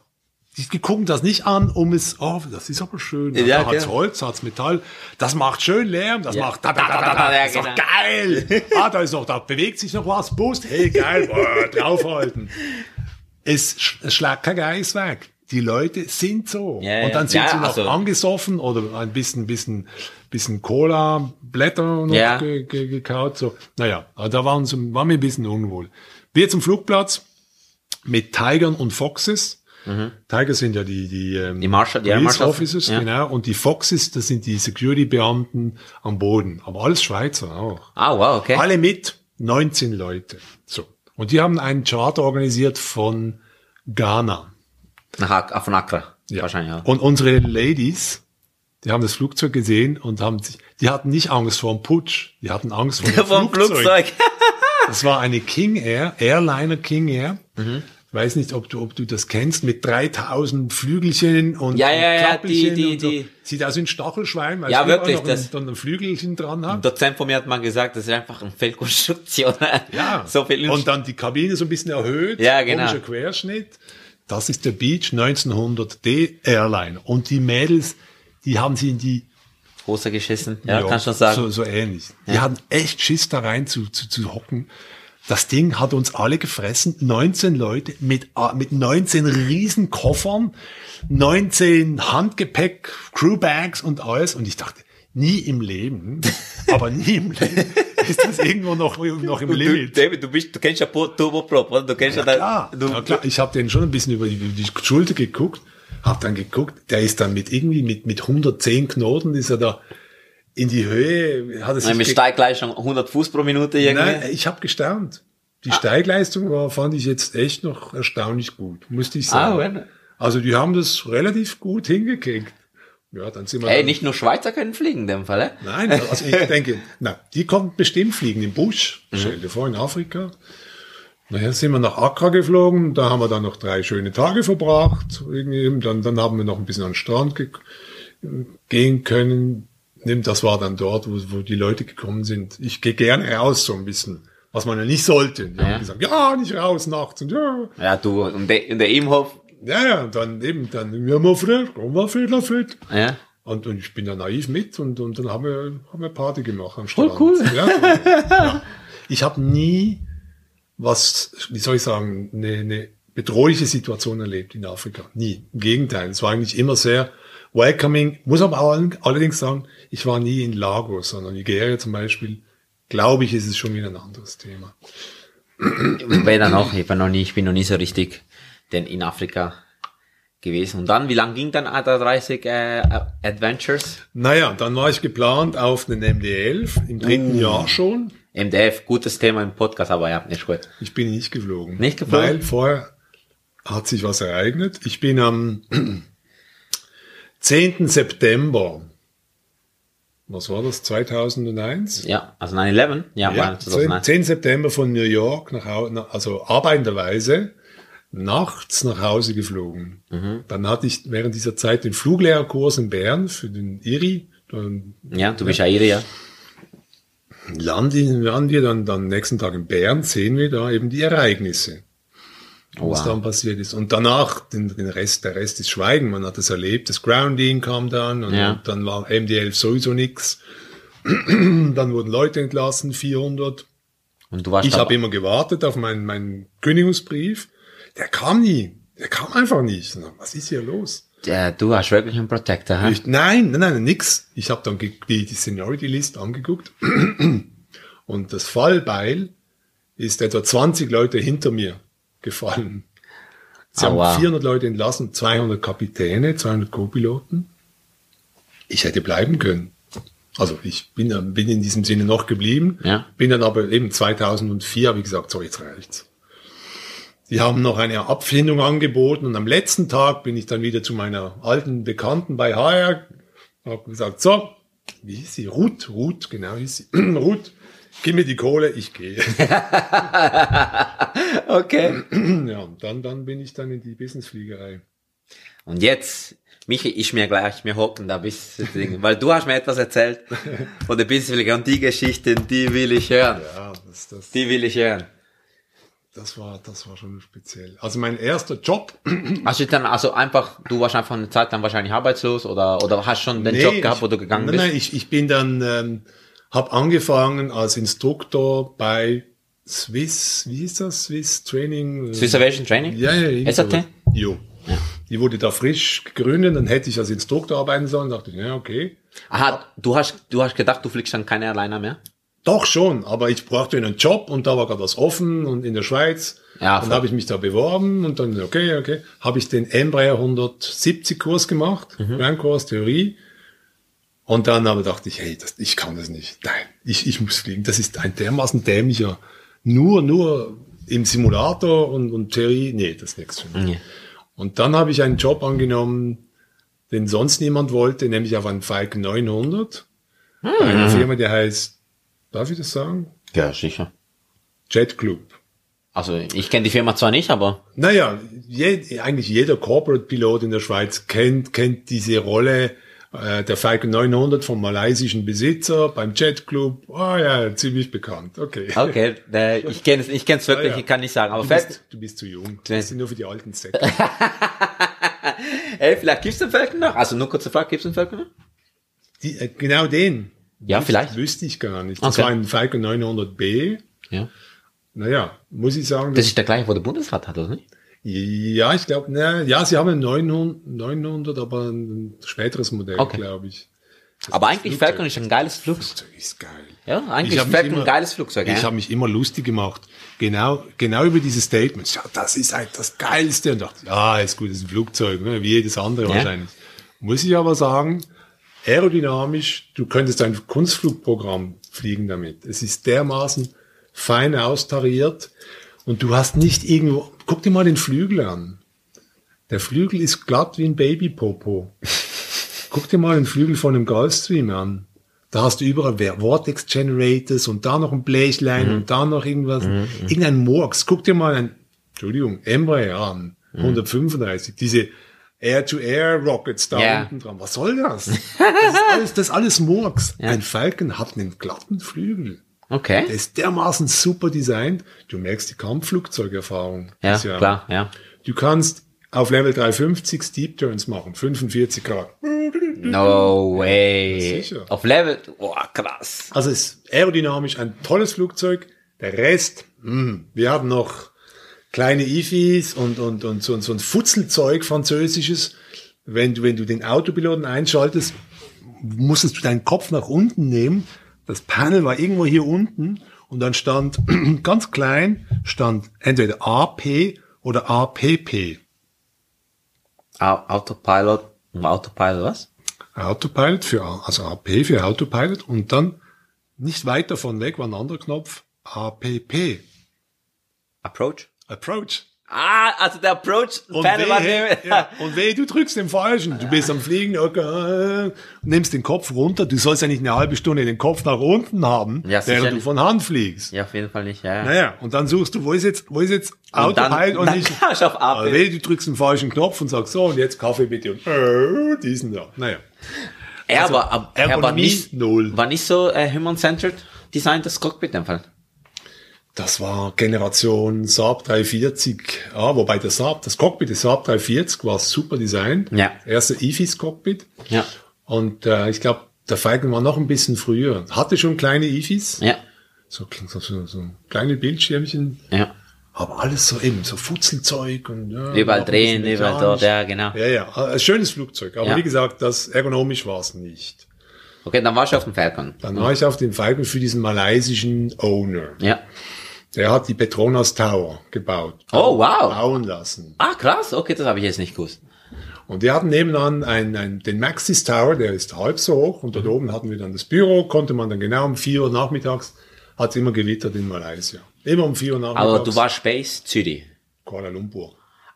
die gucken das nicht an, um es, oh, das ist aber schön, Ja, da hat's genau. Holz, hat's Metall, das macht schön Lärm, das Ja. macht da, da, da, da, da, Ja, das ist doch genau. geil. ah, da ist noch, da bewegt sich noch was, Boost, hey, geil, boah, draufhalten. Es, es schlägt kein Geist weg. Die Leute sind so. Ja, und dann ja. sind Ja, sie noch also- angesoffen oder ein bisschen, bisschen, bisschen Cola, Blätter noch Ja. ge, ge, gekaut. So. Naja, da waren, sie- waren wir ein bisschen unwohl. Wir zum Flugplatz mit Tigern und Foxes. Tiger sind ja die, die, ähm, Die Marshal- die Air Police Marshals, Officers, ja. genau. Und die Foxes, das sind die Security-Beamten am Boden. Aber alles Schweizer auch. Ah, wow, okay. Alle mit, 19 Leute. So. Und die haben einen Charter organisiert von Ghana. Nach von Accra. Wahrscheinlich, ja. Und unsere Ladies, die haben das Flugzeug gesehen und haben sich, die hatten nicht Angst vor dem Putsch, die hatten Angst vor dem Vom Flugzeug. Das war eine King Air, Airliner King Air. Mhm. Ich weiß nicht, ob du, ob du das kennst, mit 3000 Flügelchen und Ja, ja, ja, die- die- und so. die- Sieht aus wie ein Stachelschwein, weil Ja, wirklich, ein, das- dann ein Flügelchen dran hat. Ein Dozent von mir hat mal gesagt, das ist einfach eine Fehlkonstruktion. Ja, So viel und dann die Kabine so ein bisschen erhöht, Ja, genau. komischer Querschnitt. Das ist der Beach 1900 D Airline. Und die Mädels, die haben sie in die Hose geschissen. Ja, kannst du schon sagen. So, so ähnlich. Die hatten echt Schiss da rein zu, zu, zu hocken. Das Ding hat uns alle gefressen. 19 Leute mit, äh, mit 19 riesen Koffern, 19 Handgepäck, Crewbags und alles. Und ich dachte, nie im Leben, aber nie im Leben ist das irgendwo noch, noch im Du, Limit. David, du bist, du kennst ja Turboprop, oder? Du kennst ja, Ja, da, klar. du, ja, klar. Ich habe den schon ein bisschen über die, über die Schulter geguckt, habe dann geguckt, der ist dann mit irgendwie mit, mit 110 Knoten, ist er da in die Höhe, hat er sich Nein, mit Steigleistung 100 Fuß pro Minute irgendwie. Nein, ich habe gestaunt. Die Steigleistung war, fand ich jetzt echt noch erstaunlich gut, musste ich ah, sagen. wenn. Also die haben das relativ gut hingekriegt. Ja, dann sind wir. Ey, dann- nicht nur Schweizer können fliegen in dem Fall, eh? Nein, also ich denke, na, die konnten bestimmt fliegen im Busch. Mhm. Stell dir vor, in Afrika. Naja, sind wir nach Accra geflogen, da haben wir dann noch drei schöne Tage verbracht. Irgendwie, dann, dann haben wir noch ein bisschen an den Strand ge gehen können. Das war dann dort, wo, wo die Leute gekommen sind. Ich gehe gerne raus, so ein bisschen, was man ja nicht sollte. Die Ja. haben gesagt, ja, nicht raus nachts. Und ja, Ja, du, und der, in der Imhof, ja, ja, und dann eben, dann, ja, mal frisch, komm mal fit, mal fit. ja. Und, und ich bin da naiv mit und, und dann haben wir, haben wir Party gemacht am Voll Strand. cool. Ja, ja. Ich habe nie was, wie soll ich sagen, eine, eine bedrohliche Situation erlebt in Afrika. Nie. Im Gegenteil. Es war eigentlich immer sehr welcoming. Muss aber auch allerdings sagen, ich war nie in Lagos, sondern Nigeria zum Beispiel. Glaube ich, ist es schon wieder ein anderes Thema. Weder noch, ich bin noch nie, ich bin noch nie so richtig denn in Afrika gewesen. Und dann, wie lang ging dann A330 äh, Adventures? Naja, dann war ich geplant auf den MD-11 im dritten Jahr schon. MDF, gutes Thema im Podcast, aber ja, nicht gut. Ich bin nicht geflogen. Nicht geflogen? Weil vorher hat sich was ereignet. Ich bin am 10. September, was war das, 2001? Ja, also 9-11? Ja, Ja, war 10, 2009. 10. September von New York nach also arbeitenderweise, nachts nach Hause geflogen. Mhm. Dann hatte ich während dieser Zeit den Fluglehrerkurs in Bern für den IRI. Dann Ja, du bist ja Iri, ja. Landen, landen wir dann, dann nächsten Tag in Bern, sehen wir da eben die Ereignisse. was Wow. dann passiert ist. Und danach, den, den Rest, der Rest ist Schweigen. Man hat es erlebt. Das Grounding kam dann und, Ja. und dann war MD11 sowieso nix. dann wurden Leute entlassen, 400. Und du warst Ich habe immer gewartet auf meinen, meinen Kündigungsbrief. Der kam nie. Der kam einfach nicht. Was ist hier los? Ja, du hast wirklich einen Protector? Ich, nein, nein, nein, nix. Ich habe dann die, die Seniority-List angeguckt. Und das Fallbeil ist etwa 20 Leute hinter mir gefallen. Sie Ah, haben wow. 400 Leute entlassen, 200 Kapitäne, 200 Co-Piloten. Ich hätte bleiben können. Also ich bin, bin in diesem Sinne noch geblieben. Ja. Bin dann aber eben 2004, habe ich gesagt, so jetzt reicht's. Die haben noch eine Abfindung angeboten und am letzten Tag bin ich dann wieder zu meiner alten Bekannten bei HR, habe gesagt, so, wie hieß sie? Ruth, Ruth, genau hieß sie. Ruth, gib mir die Kohle, ich gehe. Okay. ja, und dann, dann bin ich dann in die Businessfliegerei. Und jetzt, Michi, ich mir gleich, wir hocken da bis, weil du hast mir etwas erzählt von der Businessfliege und die Geschichten, die will ich hören. Ja, das, das, Die will ich hören. Das war, das war schon speziell. Also mein erster Job. Hast du dann also einfach, du warst einfach eine Zeit dann wahrscheinlich arbeitslos oder, oder hast schon den Nee, Job gehabt, ich- wo du gegangen nein, bist? Nein, ich, ich bin dann, ähm, habe angefangen als Instruktor bei Swiss, wie hieß das? Swiss Training? Swiss Aviation Training? Ja, ja, irgend SAT? Jo. Die wurde da frisch gegründet, dann hätte ich als Instruktor arbeiten sollen, dachte ich, ja, okay. Aha, du hast, du hast gedacht, du fliegst dann keine Airliner mehr? Doch schon, aber ich brauchte einen Job und da war gerade was offen und in der Schweiz. Ja, dann voll. habe ich mich da beworben und dann, okay, okay, habe ich den Embraer 170 Kurs gemacht, Mhm. Lernkurs, Theorie. Und dann aber dachte ich, hey, das, ich kann das nicht. Nein, ich, ich muss fliegen. Das ist ein dermaßen dämlicher, nur, nur im Simulator und, und Theorie, nee, das ist nichts für mich. Ja. Und dann habe ich einen Job angenommen, den sonst niemand wollte, nämlich auf einen Falcon 900. Bei Mhm. einer Firma, die heißt, darf ich das sagen? Ja, sicher. Jet Club. Also ich kenne die Firma zwar nicht, aber Naja, je, eigentlich jeder Corporate-Pilot in der Schweiz kennt, kennt diese Rolle äh, der Falcon 900 vom malaysischen Besitzer beim Jet Club. Ah ja, ziemlich bekannt. Okay. okay, äh, ich kenne es, ich kenne es wirklich, Ja, ja. ich kann nicht sagen, aber Du fällt, bist, du bist zu jung. Ja. Das sind nur für die alten Säcke. ey, vielleicht gibt's den Falcon noch? Also nur kurze Frage, gibt's den Falcon noch? Die, äh, genau den. Ja, vielleicht. Wüsste ich gar nicht. Das Okay. war ein Falcon 900B. Ja. Naja, muss ich sagen, Das ist der gleiche, wo der Bundesrat hat, oder nicht? Ja, ich glaube, na, ja, sie haben ein 900, 900 aber ein späteres Modell, Okay. glaube ich. Aber eigentlich Flugzeug. Falcon ist ein geiles Flugzeug. Flugzeug ist geil. Ja, eigentlich Ich ist Falcon immer- ein geiles Flugzeug. Ich ja. habe mich immer lustig gemacht, genau, genau über diese Statements. Ja, das ist halt das Geilste. Und dachte, ja, ist gut, das ist ein Flugzeug, ne, wie jedes andere Ja. wahrscheinlich. Muss ich aber sagen, aerodynamisch, du könntest ein Kunstflugprogramm fliegen damit. Es ist dermaßen fein austariert und du hast nicht irgendwo, guck dir mal den Flügel an. Der Flügel ist glatt wie ein Babypopo. Guck dir mal den Flügel von einem Gulfstream an. Da hast du überall Vortex Generators und da noch ein Blechlein und da noch irgendwas. Irgendein Murks. Guck dir mal ein, Entschuldigung, Embraer an. 135. Diese Air-to-Air-Rockets da Ja. unten dran. Was soll das? Das ist alles, das ist alles Murks. Ein Falcon hat einen glatten Flügel. Okay. Der ist dermaßen super designt. Du merkst die Kampfflugzeugerfahrung. Ja, Ist klar, ja. Du kannst auf Level 350 Steep Turns machen, 45 Grad. No way. Sicher. Auf Level, oh, krass. Also es ist aerodynamisch ein tolles Flugzeug. Der Rest, mh, wir haben noch kleine IFIs und, und, und so, so ein Futzelzeug französisches. Wenn du, wenn du den Autopiloten einschaltest, musstest du deinen Kopf nach unten nehmen. Das Panel war irgendwo hier unten und dann stand ganz klein, stand entweder AP oder APP. Au- Autopilot, Autopilot was? Autopilot für, also AP für Autopilot und dann nicht weit davon weg war ein anderer Knopf, APP. Approach? Approach. Ah, also der Approach Und wehe, ja, und wehe, du drückst den falschen. Du bist am Fliegen, okay, nimmst den Kopf runter. Du sollst ja nicht eine halbe Stunde den Kopf nach unten haben, Ja, während du von Hand fliegst. Ja, auf jeden Fall nicht, ja. ja. Naja, und dann suchst du, wo ist jetzt, wo ist jetzt Und dann- und, dann nicht, kannst du auf. Aber wehe, du drückst den falschen Knopf und sagst so, und jetzt Kaffee bitte und äh, diesen da. Naja. Er Also, war, aber, er war nicht, null. war nicht so äh, human-centered Design das Cockpit im Fall. Das war Generation Saab 340, ja, wobei der Saab, das Cockpit des Saab 340 war super Design. Ja. Erste IFIS Cockpit. Ja. Und äh, ich glaube, der Falcon war noch ein bisschen früher. Hatte schon kleine IFIs, Ja. so, so, so, kleine Bildschirmchen, Ja. aber alles so eben, so Futzelzeug und ja, Überall drehen, überall dort, ja, genau. Ja, ja, ein schönes Flugzeug. Aber Ja. wie gesagt, das ergonomisch war es nicht. Okay, dann warst du auf dem Falcon. Dann war ich auf dem Falcon für diesen malaysischen Owner. Ja. Der hat die Petronas Tower gebaut. Oh, wow. Bauen lassen. Ah, krass. Okay, das habe ich jetzt nicht gewusst. Und wir hatten nebenan einen, einen, den Maxis Tower, der ist halb so hoch. Und dort Mhm. oben hatten wir dann das Büro, konnte man dann genau um 4 Uhr nachmittags, hat immer gewittert in Malaysia. Immer um 4 Uhr nachmittags. Aber du warst Space Zürich. Kuala Lumpur.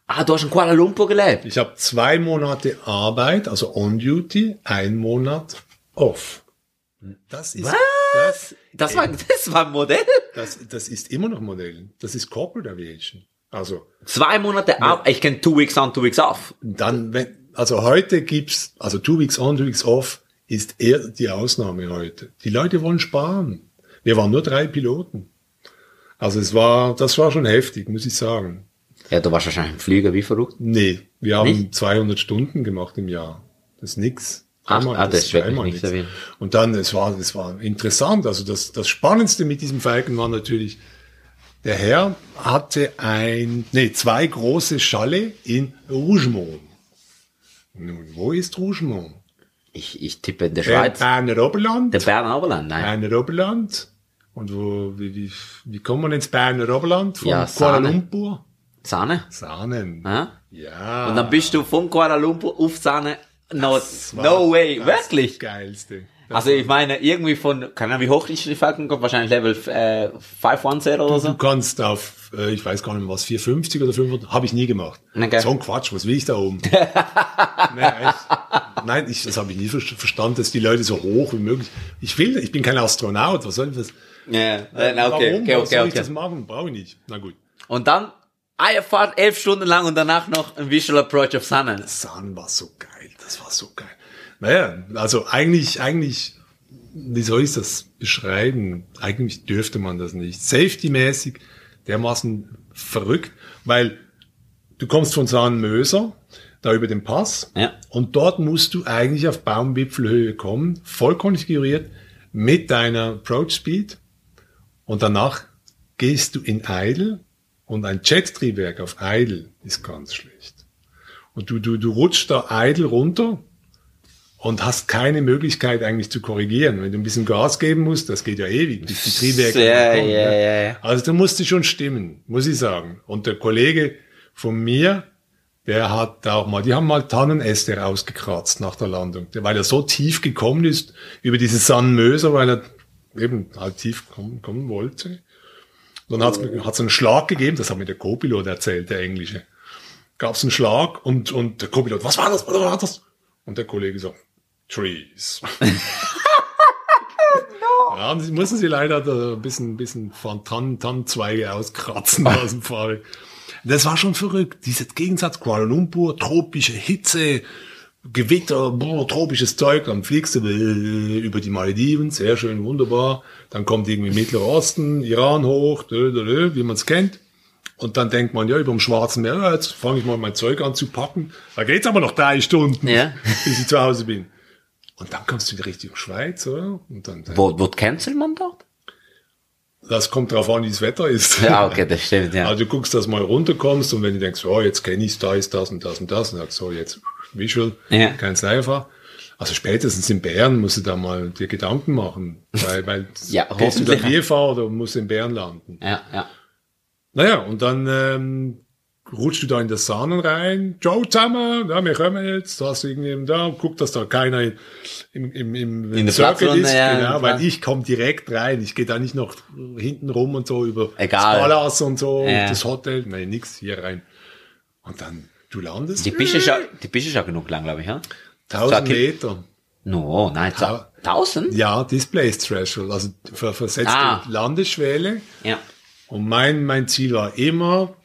Ah, du hast in Kuala Lumpur gelebt. Ich habe zwei Monate Arbeit, also on-duty, ein Monat off. Das ist, das, Das war, das war ein Modell. das, das ist immer noch Modell. Das ist Corporate Aviation. Also, Zwei Monate ab. Ich kenne two weeks on, two weeks off. dann, wenn, also heute gibt's, also two weeks on, two weeks off ist eher die Ausnahme heute. Die Leute wollen sparen. Wir waren nur drei Piloten. Also es war, das war schon heftig, muss ich sagen. Ja, du warst wahrscheinlich im Flieger wie verrückt. Nee, wir haben Nicht? 200 Stunden gemacht im Jahr. Das ist nix. Ach, Einmal, ah, das wirklich einmal nicht nix. so viel. Und dann, es war, es war interessant. Also das, das Spannendste mit diesem Falcon war natürlich, der Herr hatte ein, nee, zwei große Schalle in Rougemont. Nun, wo ist Rougemont? Ich, ich tippe in der Der Schweiz. Berner Oberland. Der Berner Oberland, nein. Berner Oberland. Und wo, wie, wie, wie kommt man ins Berner Oberland? Von Ja, Kuala. Lumpur? Sahne. Sahnen. Ja? Ja. Und dann bist du von Kuala Lumpur auf Sahne. No, Das no way. das Wirklich? Geilste. Also ich meine, irgendwie von, keine Ahnung, wie hoch ist die Falcon? Wahrscheinlich Level äh, 510 oder Du so. kannst auf, äh, ich weiß gar nicht was, 450 oder 500, habe ich nie gemacht. Okay. So ein Quatsch, was will ich da oben? nee, echt. Nein, ich, das habe ich nie ver- verstanden, dass die Leute so hoch wie möglich. Ich will, ich bin kein Astronaut, was soll ich das? Ja, äh, na, okay, Warum? okay, was okay, soll ich okay. das machen? Brauche ich nicht. Na gut. Und dann Eierfahrt elf Stunden lang und danach noch ein Visual Approach of Sahne. Sun war so geil, das war so geil. Naja, also eigentlich, eigentlich, wie soll ich das beschreiben? Eigentlich dürfte man das nicht. Safety-mäßig dermaßen verrückt, weil du kommst von Sahnmöser, da über den Pass, Ja. und dort musst du eigentlich auf Baumwipfelhöhe kommen, voll konfiguriert, mit deiner Approach Speed, und danach gehst du in Idle, und ein Jet-Triebwerk auf Idle ist ganz schlecht. Und du, du, du rutschst da idle runter und hast keine Möglichkeit eigentlich zu korrigieren. Wenn du ein bisschen Gas geben musst, das geht ja ewig, bis die Triebwerke Ja, kommen, ja, ne? ja, ja. Also da musste schon stimmen, muss ich sagen. Und der Kollege von mir, der hat auch mal, die haben mal Tannenäste rausgekratzt nach der Landung, weil er so tief gekommen ist über diese San Möser, weil er eben halt tief kommen, kommen wollte. Dann hat es einen Schlag gegeben, das hat mir der Co-Pilot erzählt, der Englische. Gab es einen Schlag und, und der Co-Pilot, was war das, was war das? Und der Kollege so, Trees. Ja, und sie mussten sie leider da ein bisschen, bisschen von Tannen, Tannenzweige auskratzen aus dem Fahrrad. Das war schon verrückt. Dieser Gegensatz Kuala Lumpur, tropische Hitze, Gewitter, boah, tropisches Zeug, dann fliegst du äh, über die Malediven, sehr schön, wunderbar. Dann kommt irgendwie Mittlerer Osten, Iran hoch, wie man es kennt. Und dann denkt man, ja, über dem Schwarzen Meer, ja, jetzt fange ich mal mein Zeug an zu packen. Da geht's aber noch drei Stunden, Ja. bis ich zu Hause bin. Und dann kommst du in Richtung Schweiz, oder? Und dann, Wo, wo cancelt man dort? das kommt drauf an, wie das Wetter ist. Ja, okay, das stimmt, ja. Also du guckst, dass du mal runterkommst und wenn du denkst, oh, jetzt kenne ich's, da ist das und das und das, und sagst so, jetzt Visual, Ja. ganz einfach. Also spätestens in Bern musst du da mal dir Gedanken machen, weil, weil Ja, gehst du da hoffentlich. Bier fahren oder musst in Bern landen. Ja, ja. Naja, und dann ähm, rutschst du da in das Sahnen rein. Ciao zusammen, ja, wir kommen jetzt. Da hast du irgendwie da, guck, dass da keiner im, im, im, In der Platzrunde, ist. ja, genau, weil ich komme direkt rein. Ich gehe da nicht noch hinten rum und so über Egal. das Palace und so, Ja. das Hotel. Nein, nix, hier rein. Und dann, du landest Die Piste ist ja, die Piste ist ja genug lang, glaube ich, ja? 1000 Sag- Meter. No, nein, ta- tausend? Ja, Displays Threshold, also ver versetzte Ah. Landesschwelle. Ja. Und mein, mein Ziel war immer,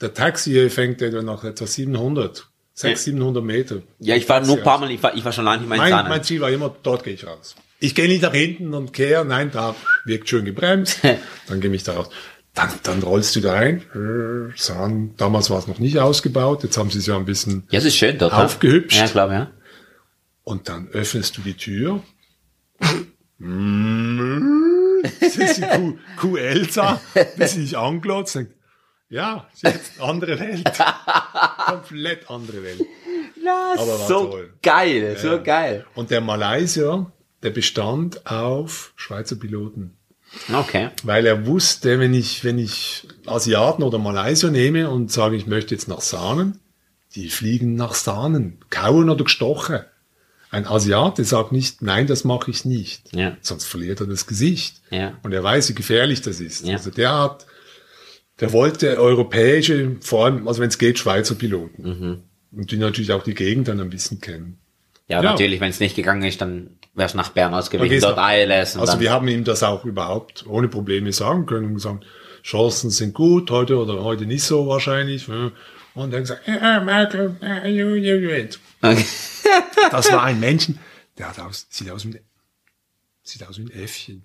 der Taxi fängt etwa nach etwa 700, 600, 700 Meter. Ja, ich war nur ein paar Mal, ich war, ich war schon lange nicht mehr in Mein, mein Ziel war immer, dort gehe ich raus. Ich gehe nicht nach hinten und kehre, nein, da wirkt schön gebremst, dann gehe ich da raus. Dann, dann rollst du da rein. Sahen, damals war es noch nicht ausgebaut, jetzt haben sie es ja ein bisschen Ja, es ist schön dort. Aufgehübscht. Ja, glaube ja. Und dann öffnest du die Tür. Das ist die Kuh, Kuh Elsa, die sich anglotzt und ja, ist jetzt andere Welt. Komplett andere Welt. Ja, Aber so toll. geil, so geil. Und der Malaysier, der bestand auf Schweizer Piloten. Okay. Weil er wusste, wenn ich, wenn ich Asiaten oder Malaysier nehme und sage, ich möchte jetzt nach Sahnen, die fliegen nach Sahnen, kauen oder gestochen. Ein Asiate sagt nicht, nein, das mache ich nicht. Ja. Sonst verliert er das Gesicht. Ja. Und er weiß, wie gefährlich das ist. Ja. Also der hat, der wollte europäische, vor allem, also wenn es geht, Schweizer Piloten. Mhm. Und die natürlich auch die Gegend dann ein bisschen kennen. Ja, Ja. natürlich, wenn es nicht gegangen ist, dann wär's nach Bern ausgewichen, dort ILS und Also wir haben ihm das auch überhaupt ohne Probleme sagen können und gesagt, Chancen sind gut, heute oder heute nicht so wahrscheinlich. Und dann gesagt, ja, Michael, ja, you, you, you. Okay. das war ein Menschen, der hat aus, sieht aus wie ein, sieht aus wie ein Äffchen.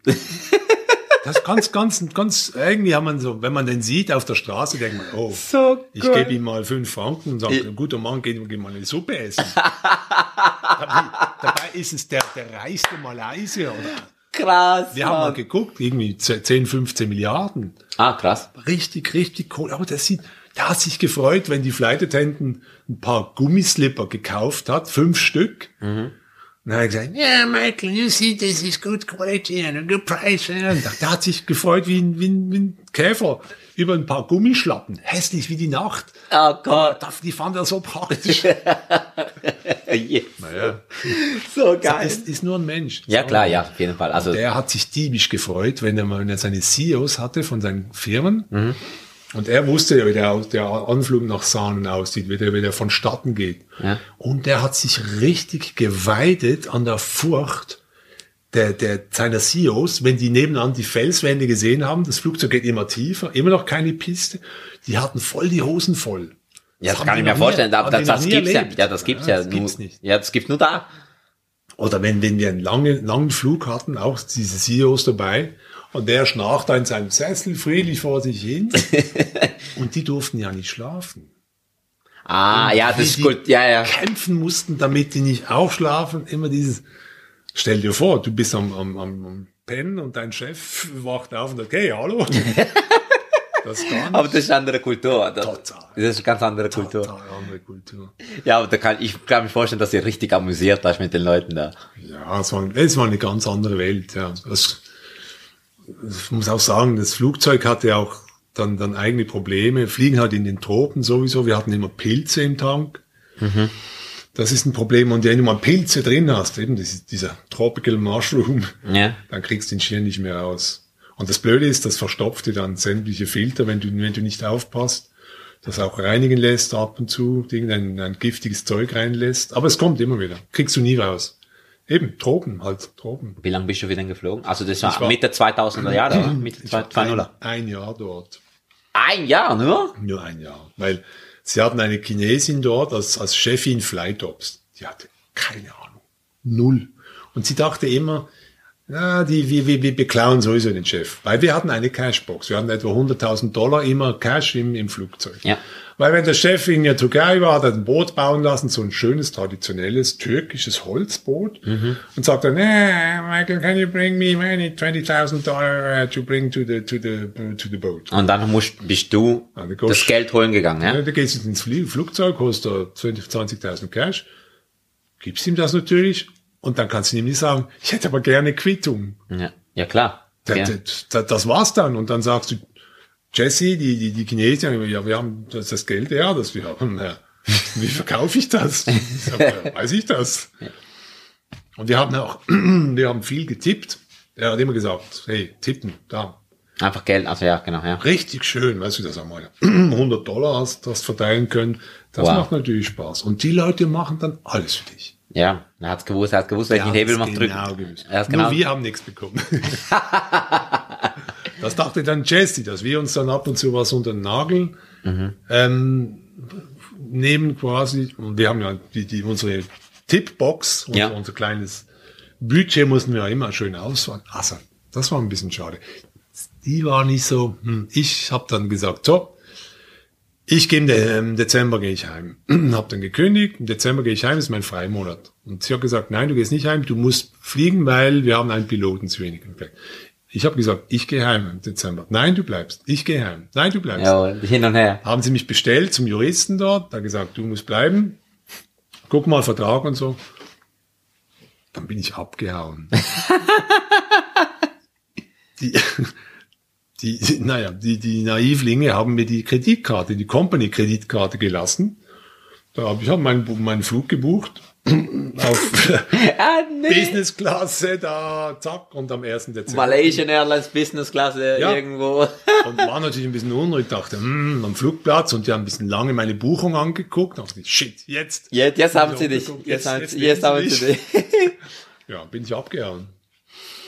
Das ganz, ganz, ganz, irgendwie haben man so, wenn man den sieht auf der Straße, denkt man, oh, So ich gebe ihm mal fünf Franken und sage, ein guter Mann, geh, geh mal eine Suppe essen. dabei, dabei ist es der, der reichste Malaysier. Oder? Krass. Wir haben mal Mann. geguckt, irgendwie 10, 15 Milliarden. Ah, krass. Richtig, richtig cool. Aber das sieht, der hat sich gefreut, wenn die Flight Attendant ein paar Gummislipper gekauft hat, fünf Stück. Und dann hat er gesagt, yeah, Michael, you see, this is good quality and a good price. Und der hat sich gefreut wie ein, wie ein, wie ein Käfer über ein paar Gummischlappen. Hässlich wie die Nacht. Oh Gott. Die fand er so praktisch. naja, so geil. ist, ist nur ein Mensch. Ja, klar, ja, auf jeden Fall. Also, Der hat sich diebisch gefreut, wenn er mal seine CEOs hatte von seinen Firmen. Und er wusste ja, wie der, der Anflug nach Sahnen aussieht, wie der, wie der vonstatten geht. Ja. Und der hat sich richtig geweidet an der Furcht der, der, seiner CEOs, wenn die nebenan die Felswände gesehen haben, das Flugzeug geht immer tiefer, immer noch keine Piste, die hatten voll die Hosen voll. ja, das haben kann ich mir vorstellen. nie- das, das gibt's ja, ja, das gibt's Ja, ja, das nur, gibt's nicht. ja, das gibt's nur da. Oder wenn, wenn wir einen langen, langen Flug hatten, auch diese CEOs dabei, und der schnarcht da in seinem Sessel friedlich vor sich hin. und die durften ja nicht schlafen. Ah, ja, das ist gut, ja, ja. Kämpfen mussten, damit die nicht aufschlafen. Immer dieses, stell dir vor, du bist am, am, am, am Pennen und dein Chef wacht auf und sagt, hey, hallo. Das. Aber das ist eine andere Kultur. Das, Total. das ist eine ganz andere Kultur. Total andere Kultur. Ja, aber da kann ich kann mir vorstellen, dass ihr richtig amüsiert hast mit den Leuten da. Ja, es war, es war eine ganz andere Welt. Ja. Das, ich muss auch sagen, das Flugzeug hatte auch dann, dann eigene Probleme. Fliegen halt in den Tropen sowieso. Wir hatten immer Pilze im Tank. Das ist ein Problem. Und wenn du mal Pilze drin hast, eben das, dieser Tropical Mushroom, Ja. dann kriegst du den Schirr nicht mehr raus. Und das Blöde ist, das verstopft dir dann sämtliche Filter, wenn du, wenn du nicht aufpasst. Das auch reinigen lässt ab und zu, irgendein ein giftiges Zeug reinlässt. Aber es kommt immer wieder. Kriegst du nie raus. Eben, Tropen, halt, Tropen. Wie lange bist du wieder geflogen? Also das war, war- Mitte 2000er Jahre, oder? Mitte Ich war 2000 ein, ein Jahr dort. Ein Jahr nur? Nur ein Jahr. Weil sie hatten eine Chinesin dort als, als Chefin Flytops. Die hatte keine Ahnung. Null. Und sie dachte immer, ja, die, wir, wir, wir beklauen sowieso den Chef. Weil wir hatten eine Cashbox. Wir hatten etwa 100.000 Dollar immer Cash im, im Flugzeug. Ja. Weil wenn der Chef in der Türkei war, hat er ein Boot bauen lassen, so ein schönes, traditionelles, türkisches Holzboot. Und sagt dann, hey, Michael, can you bring me money, 20.000 Dollar uh, to bring to the, to the, to the boat? Und dann musst, bist du du gehst- das Geld holen gegangen, Ja, ja? da gehst du ins Flugzeug, holst da 20 20.000 Cash, gibst ihm das natürlich und dann kannst du ihm nicht sagen, ich hätte aber gerne Quittung. Ja, ja klar. Das, Ja. das, das war's dann. Und dann sagst du, Jesse, die, die, die Chinesin, ja, wir haben das, das Geld, ja, das wir haben. Ja. Wie verkaufe ich das? Ja, weiß ich das? Und wir haben auch, wir haben viel getippt. Er hat immer gesagt, hey, tippen, da. Einfach Geld, also ja, genau, ja. Richtig schön, weißt du, dass einmal 100 Dollar hast, das verteilen können. Das Wow. macht natürlich Spaß. Und die Leute machen dann alles für dich. Ja, er hat's gewusst, er hat gewusst, welchen Hebel man drückt. genau gewusst. Er hat's genau. Nur wir haben nichts bekommen. das dachte dann Jesse, dass wir uns dann ab und zu was unter den Nagel Mhm. ähm, nehmen quasi. Und wir haben ja die, die, unsere Tippbox, unser, Ja. unser kleines Budget mussten wir ja immer schön ausfahren. Also, das war ein bisschen schade. Die war nicht so, hm, ich habe dann gesagt, so, ich gehe im De- im Dezember gehe ich heim. hab dann gekündigt, im Dezember gehe ich heim, ist mein Freimonat. Und sie hat gesagt, nein, du gehst nicht heim, du musst fliegen, weil wir haben einen Piloten zu wenig. Ich habe gesagt, ich gehe heim im Dezember. Nein, du bleibst. Ich gehe heim. Nein, du bleibst. Ja, hin und her. Haben sie mich bestellt zum Juristen dort, da gesagt, du musst bleiben. Guck mal Vertrag und so. Dann bin ich abgehauen. die, die, naja, die, die Naivlinge haben mir die Kreditkarte, die Company-Kreditkarte gelassen. Da habe ich hab meinen, meinen Flug gebucht. Auf Ah, nee. Business-Klasse da, zack, und am 1. Dezember. Malaysian Airlines Business Klasse Ja. irgendwo. Und war natürlich ein bisschen unruhig, dachte, hm, am Flugplatz und die haben ein bisschen lange meine Buchung angeguckt. dachte ich, shit, jetzt. Jetzt, jetzt haben sie dich. Jetzt- Jetzt, haben, jetzt jetzt haben sie dich. Ja, bin ich abgehauen.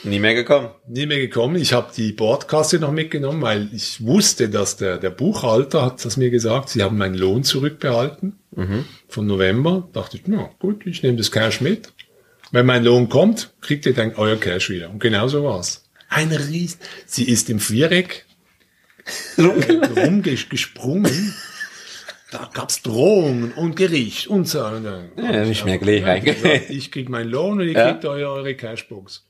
Nie mehr gekommen. Nie mehr gekommen. Ich habe die Bordkasse noch mitgenommen, weil ich wusste, dass der, der Buchhalter hat das mir gesagt, sie haben meinen Lohn zurückbehalten von November. Dachte ich, na gut, ich nehme das Cash mit. Wenn mein Lohn kommt, kriegt ihr dann euer Cash wieder. Und genau so war's. Ein Ries. Sie ist im Viereck rumgesprungen. Da gab's Drohungen und Gericht und so. Und Ja, nicht mehr gleich Ja, gesagt, Ich krieg meinen Lohn und ihr Ja. kriegt eure, eure Cashbox.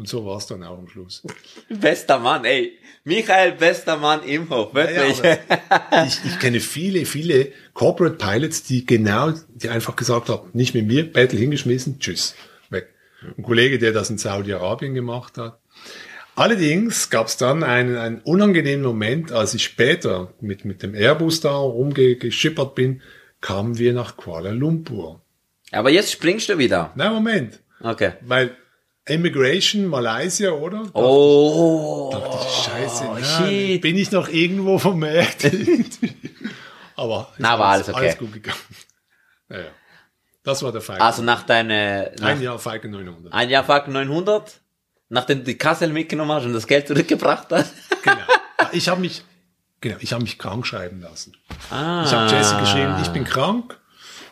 Und so war's dann auch am Schluss. Bester Mann, ey. Michael, bester Mann im Hof, wirklich. Ja, ich, ich kenne viele, viele Corporate Pilots, die genau, die einfach gesagt haben, nicht mit mir, Battle hingeschmissen, tschüss, weg. Ein Kollege, der das in Saudi-Arabien gemacht hat. Allerdings gab es dann einen, einen unangenehmen Moment, als ich später mit, mit dem Airbus da rumgeschippert bin, kamen wir nach Kuala Lumpur. Aber jetzt springst du wieder. Na, Moment. Okay. Weil Immigration Malaysia, oder? Oh, Dachte ich, scheiße, na, shit. bin ich noch irgendwo vermerkt? Aber ist Na, war alles okay. Alles gut gegangen. Naja, das war der Falcon. Also nach deiner, nach Ein Jahr Falcon 900. ein Jahr Falcon 900, nachdem du die Kassel mitgenommen hast und das Geld zurückgebracht hast. Genau. Ich habe mich, genau, ich habe mich krank schreiben lassen. Ah. Ich habe Jesse geschrieben, ich bin krank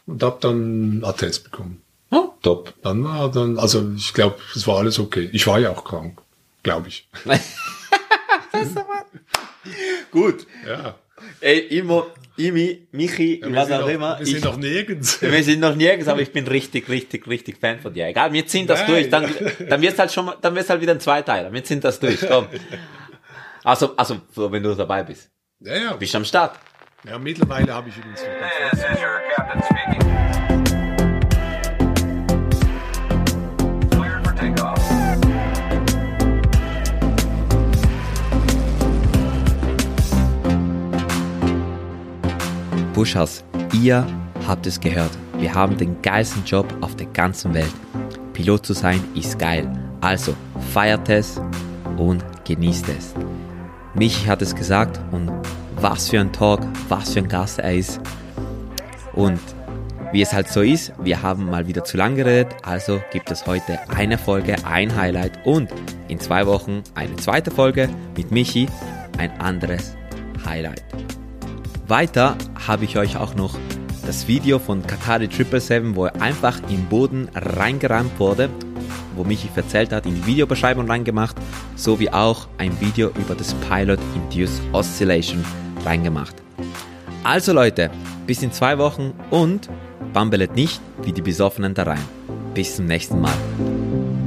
und habe dann Attest bekommen. Top. Dann war dann, also ich glaube, es war alles okay. Ich war ja auch krank, glaube ich. Gut. Ja. Ey, immer, Imi, Michi, wir was auch noch, immer. Wir ich, sind noch nirgends. wir sind noch nirgends, aber ich bin richtig, richtig, richtig Fan von dir. Egal, wir ziehen das Nein. durch. Dann, dann wird's halt schon mal, dann wird's halt wieder ein Zweiteiler. Wir ziehen das durch. Komm. Also, also, so, wenn du dabei bist. Ja, ja. Bist du am Start? ja mittlerweile habe ich übrigens noch Pushers, ihr habt es gehört. Wir haben den geilsten Job auf der ganzen Welt. Pilot zu sein ist geil. Also feiert es und genießt es. Michi hat es gesagt und was für ein Talk, was für ein Gast er ist. Und wie es halt so ist, wir haben mal wieder zu lang geredet, also gibt es heute eine Folge, ein Highlight und in zwei Wochen eine zweite Folge mit Michi, ein anderes Highlight. Weiter habe ich euch auch noch das Video von Qatari 777, wo er einfach im Boden reingerammt wurde, wo Michi erzählt hat, in die Videobeschreibung reingemacht, sowie auch ein Video über das Pilot Induced Oscillation reingemacht. Also Leute, bis in zwei Wochen und bambelet nicht wie die Besoffenen da rein. Bis zum nächsten Mal.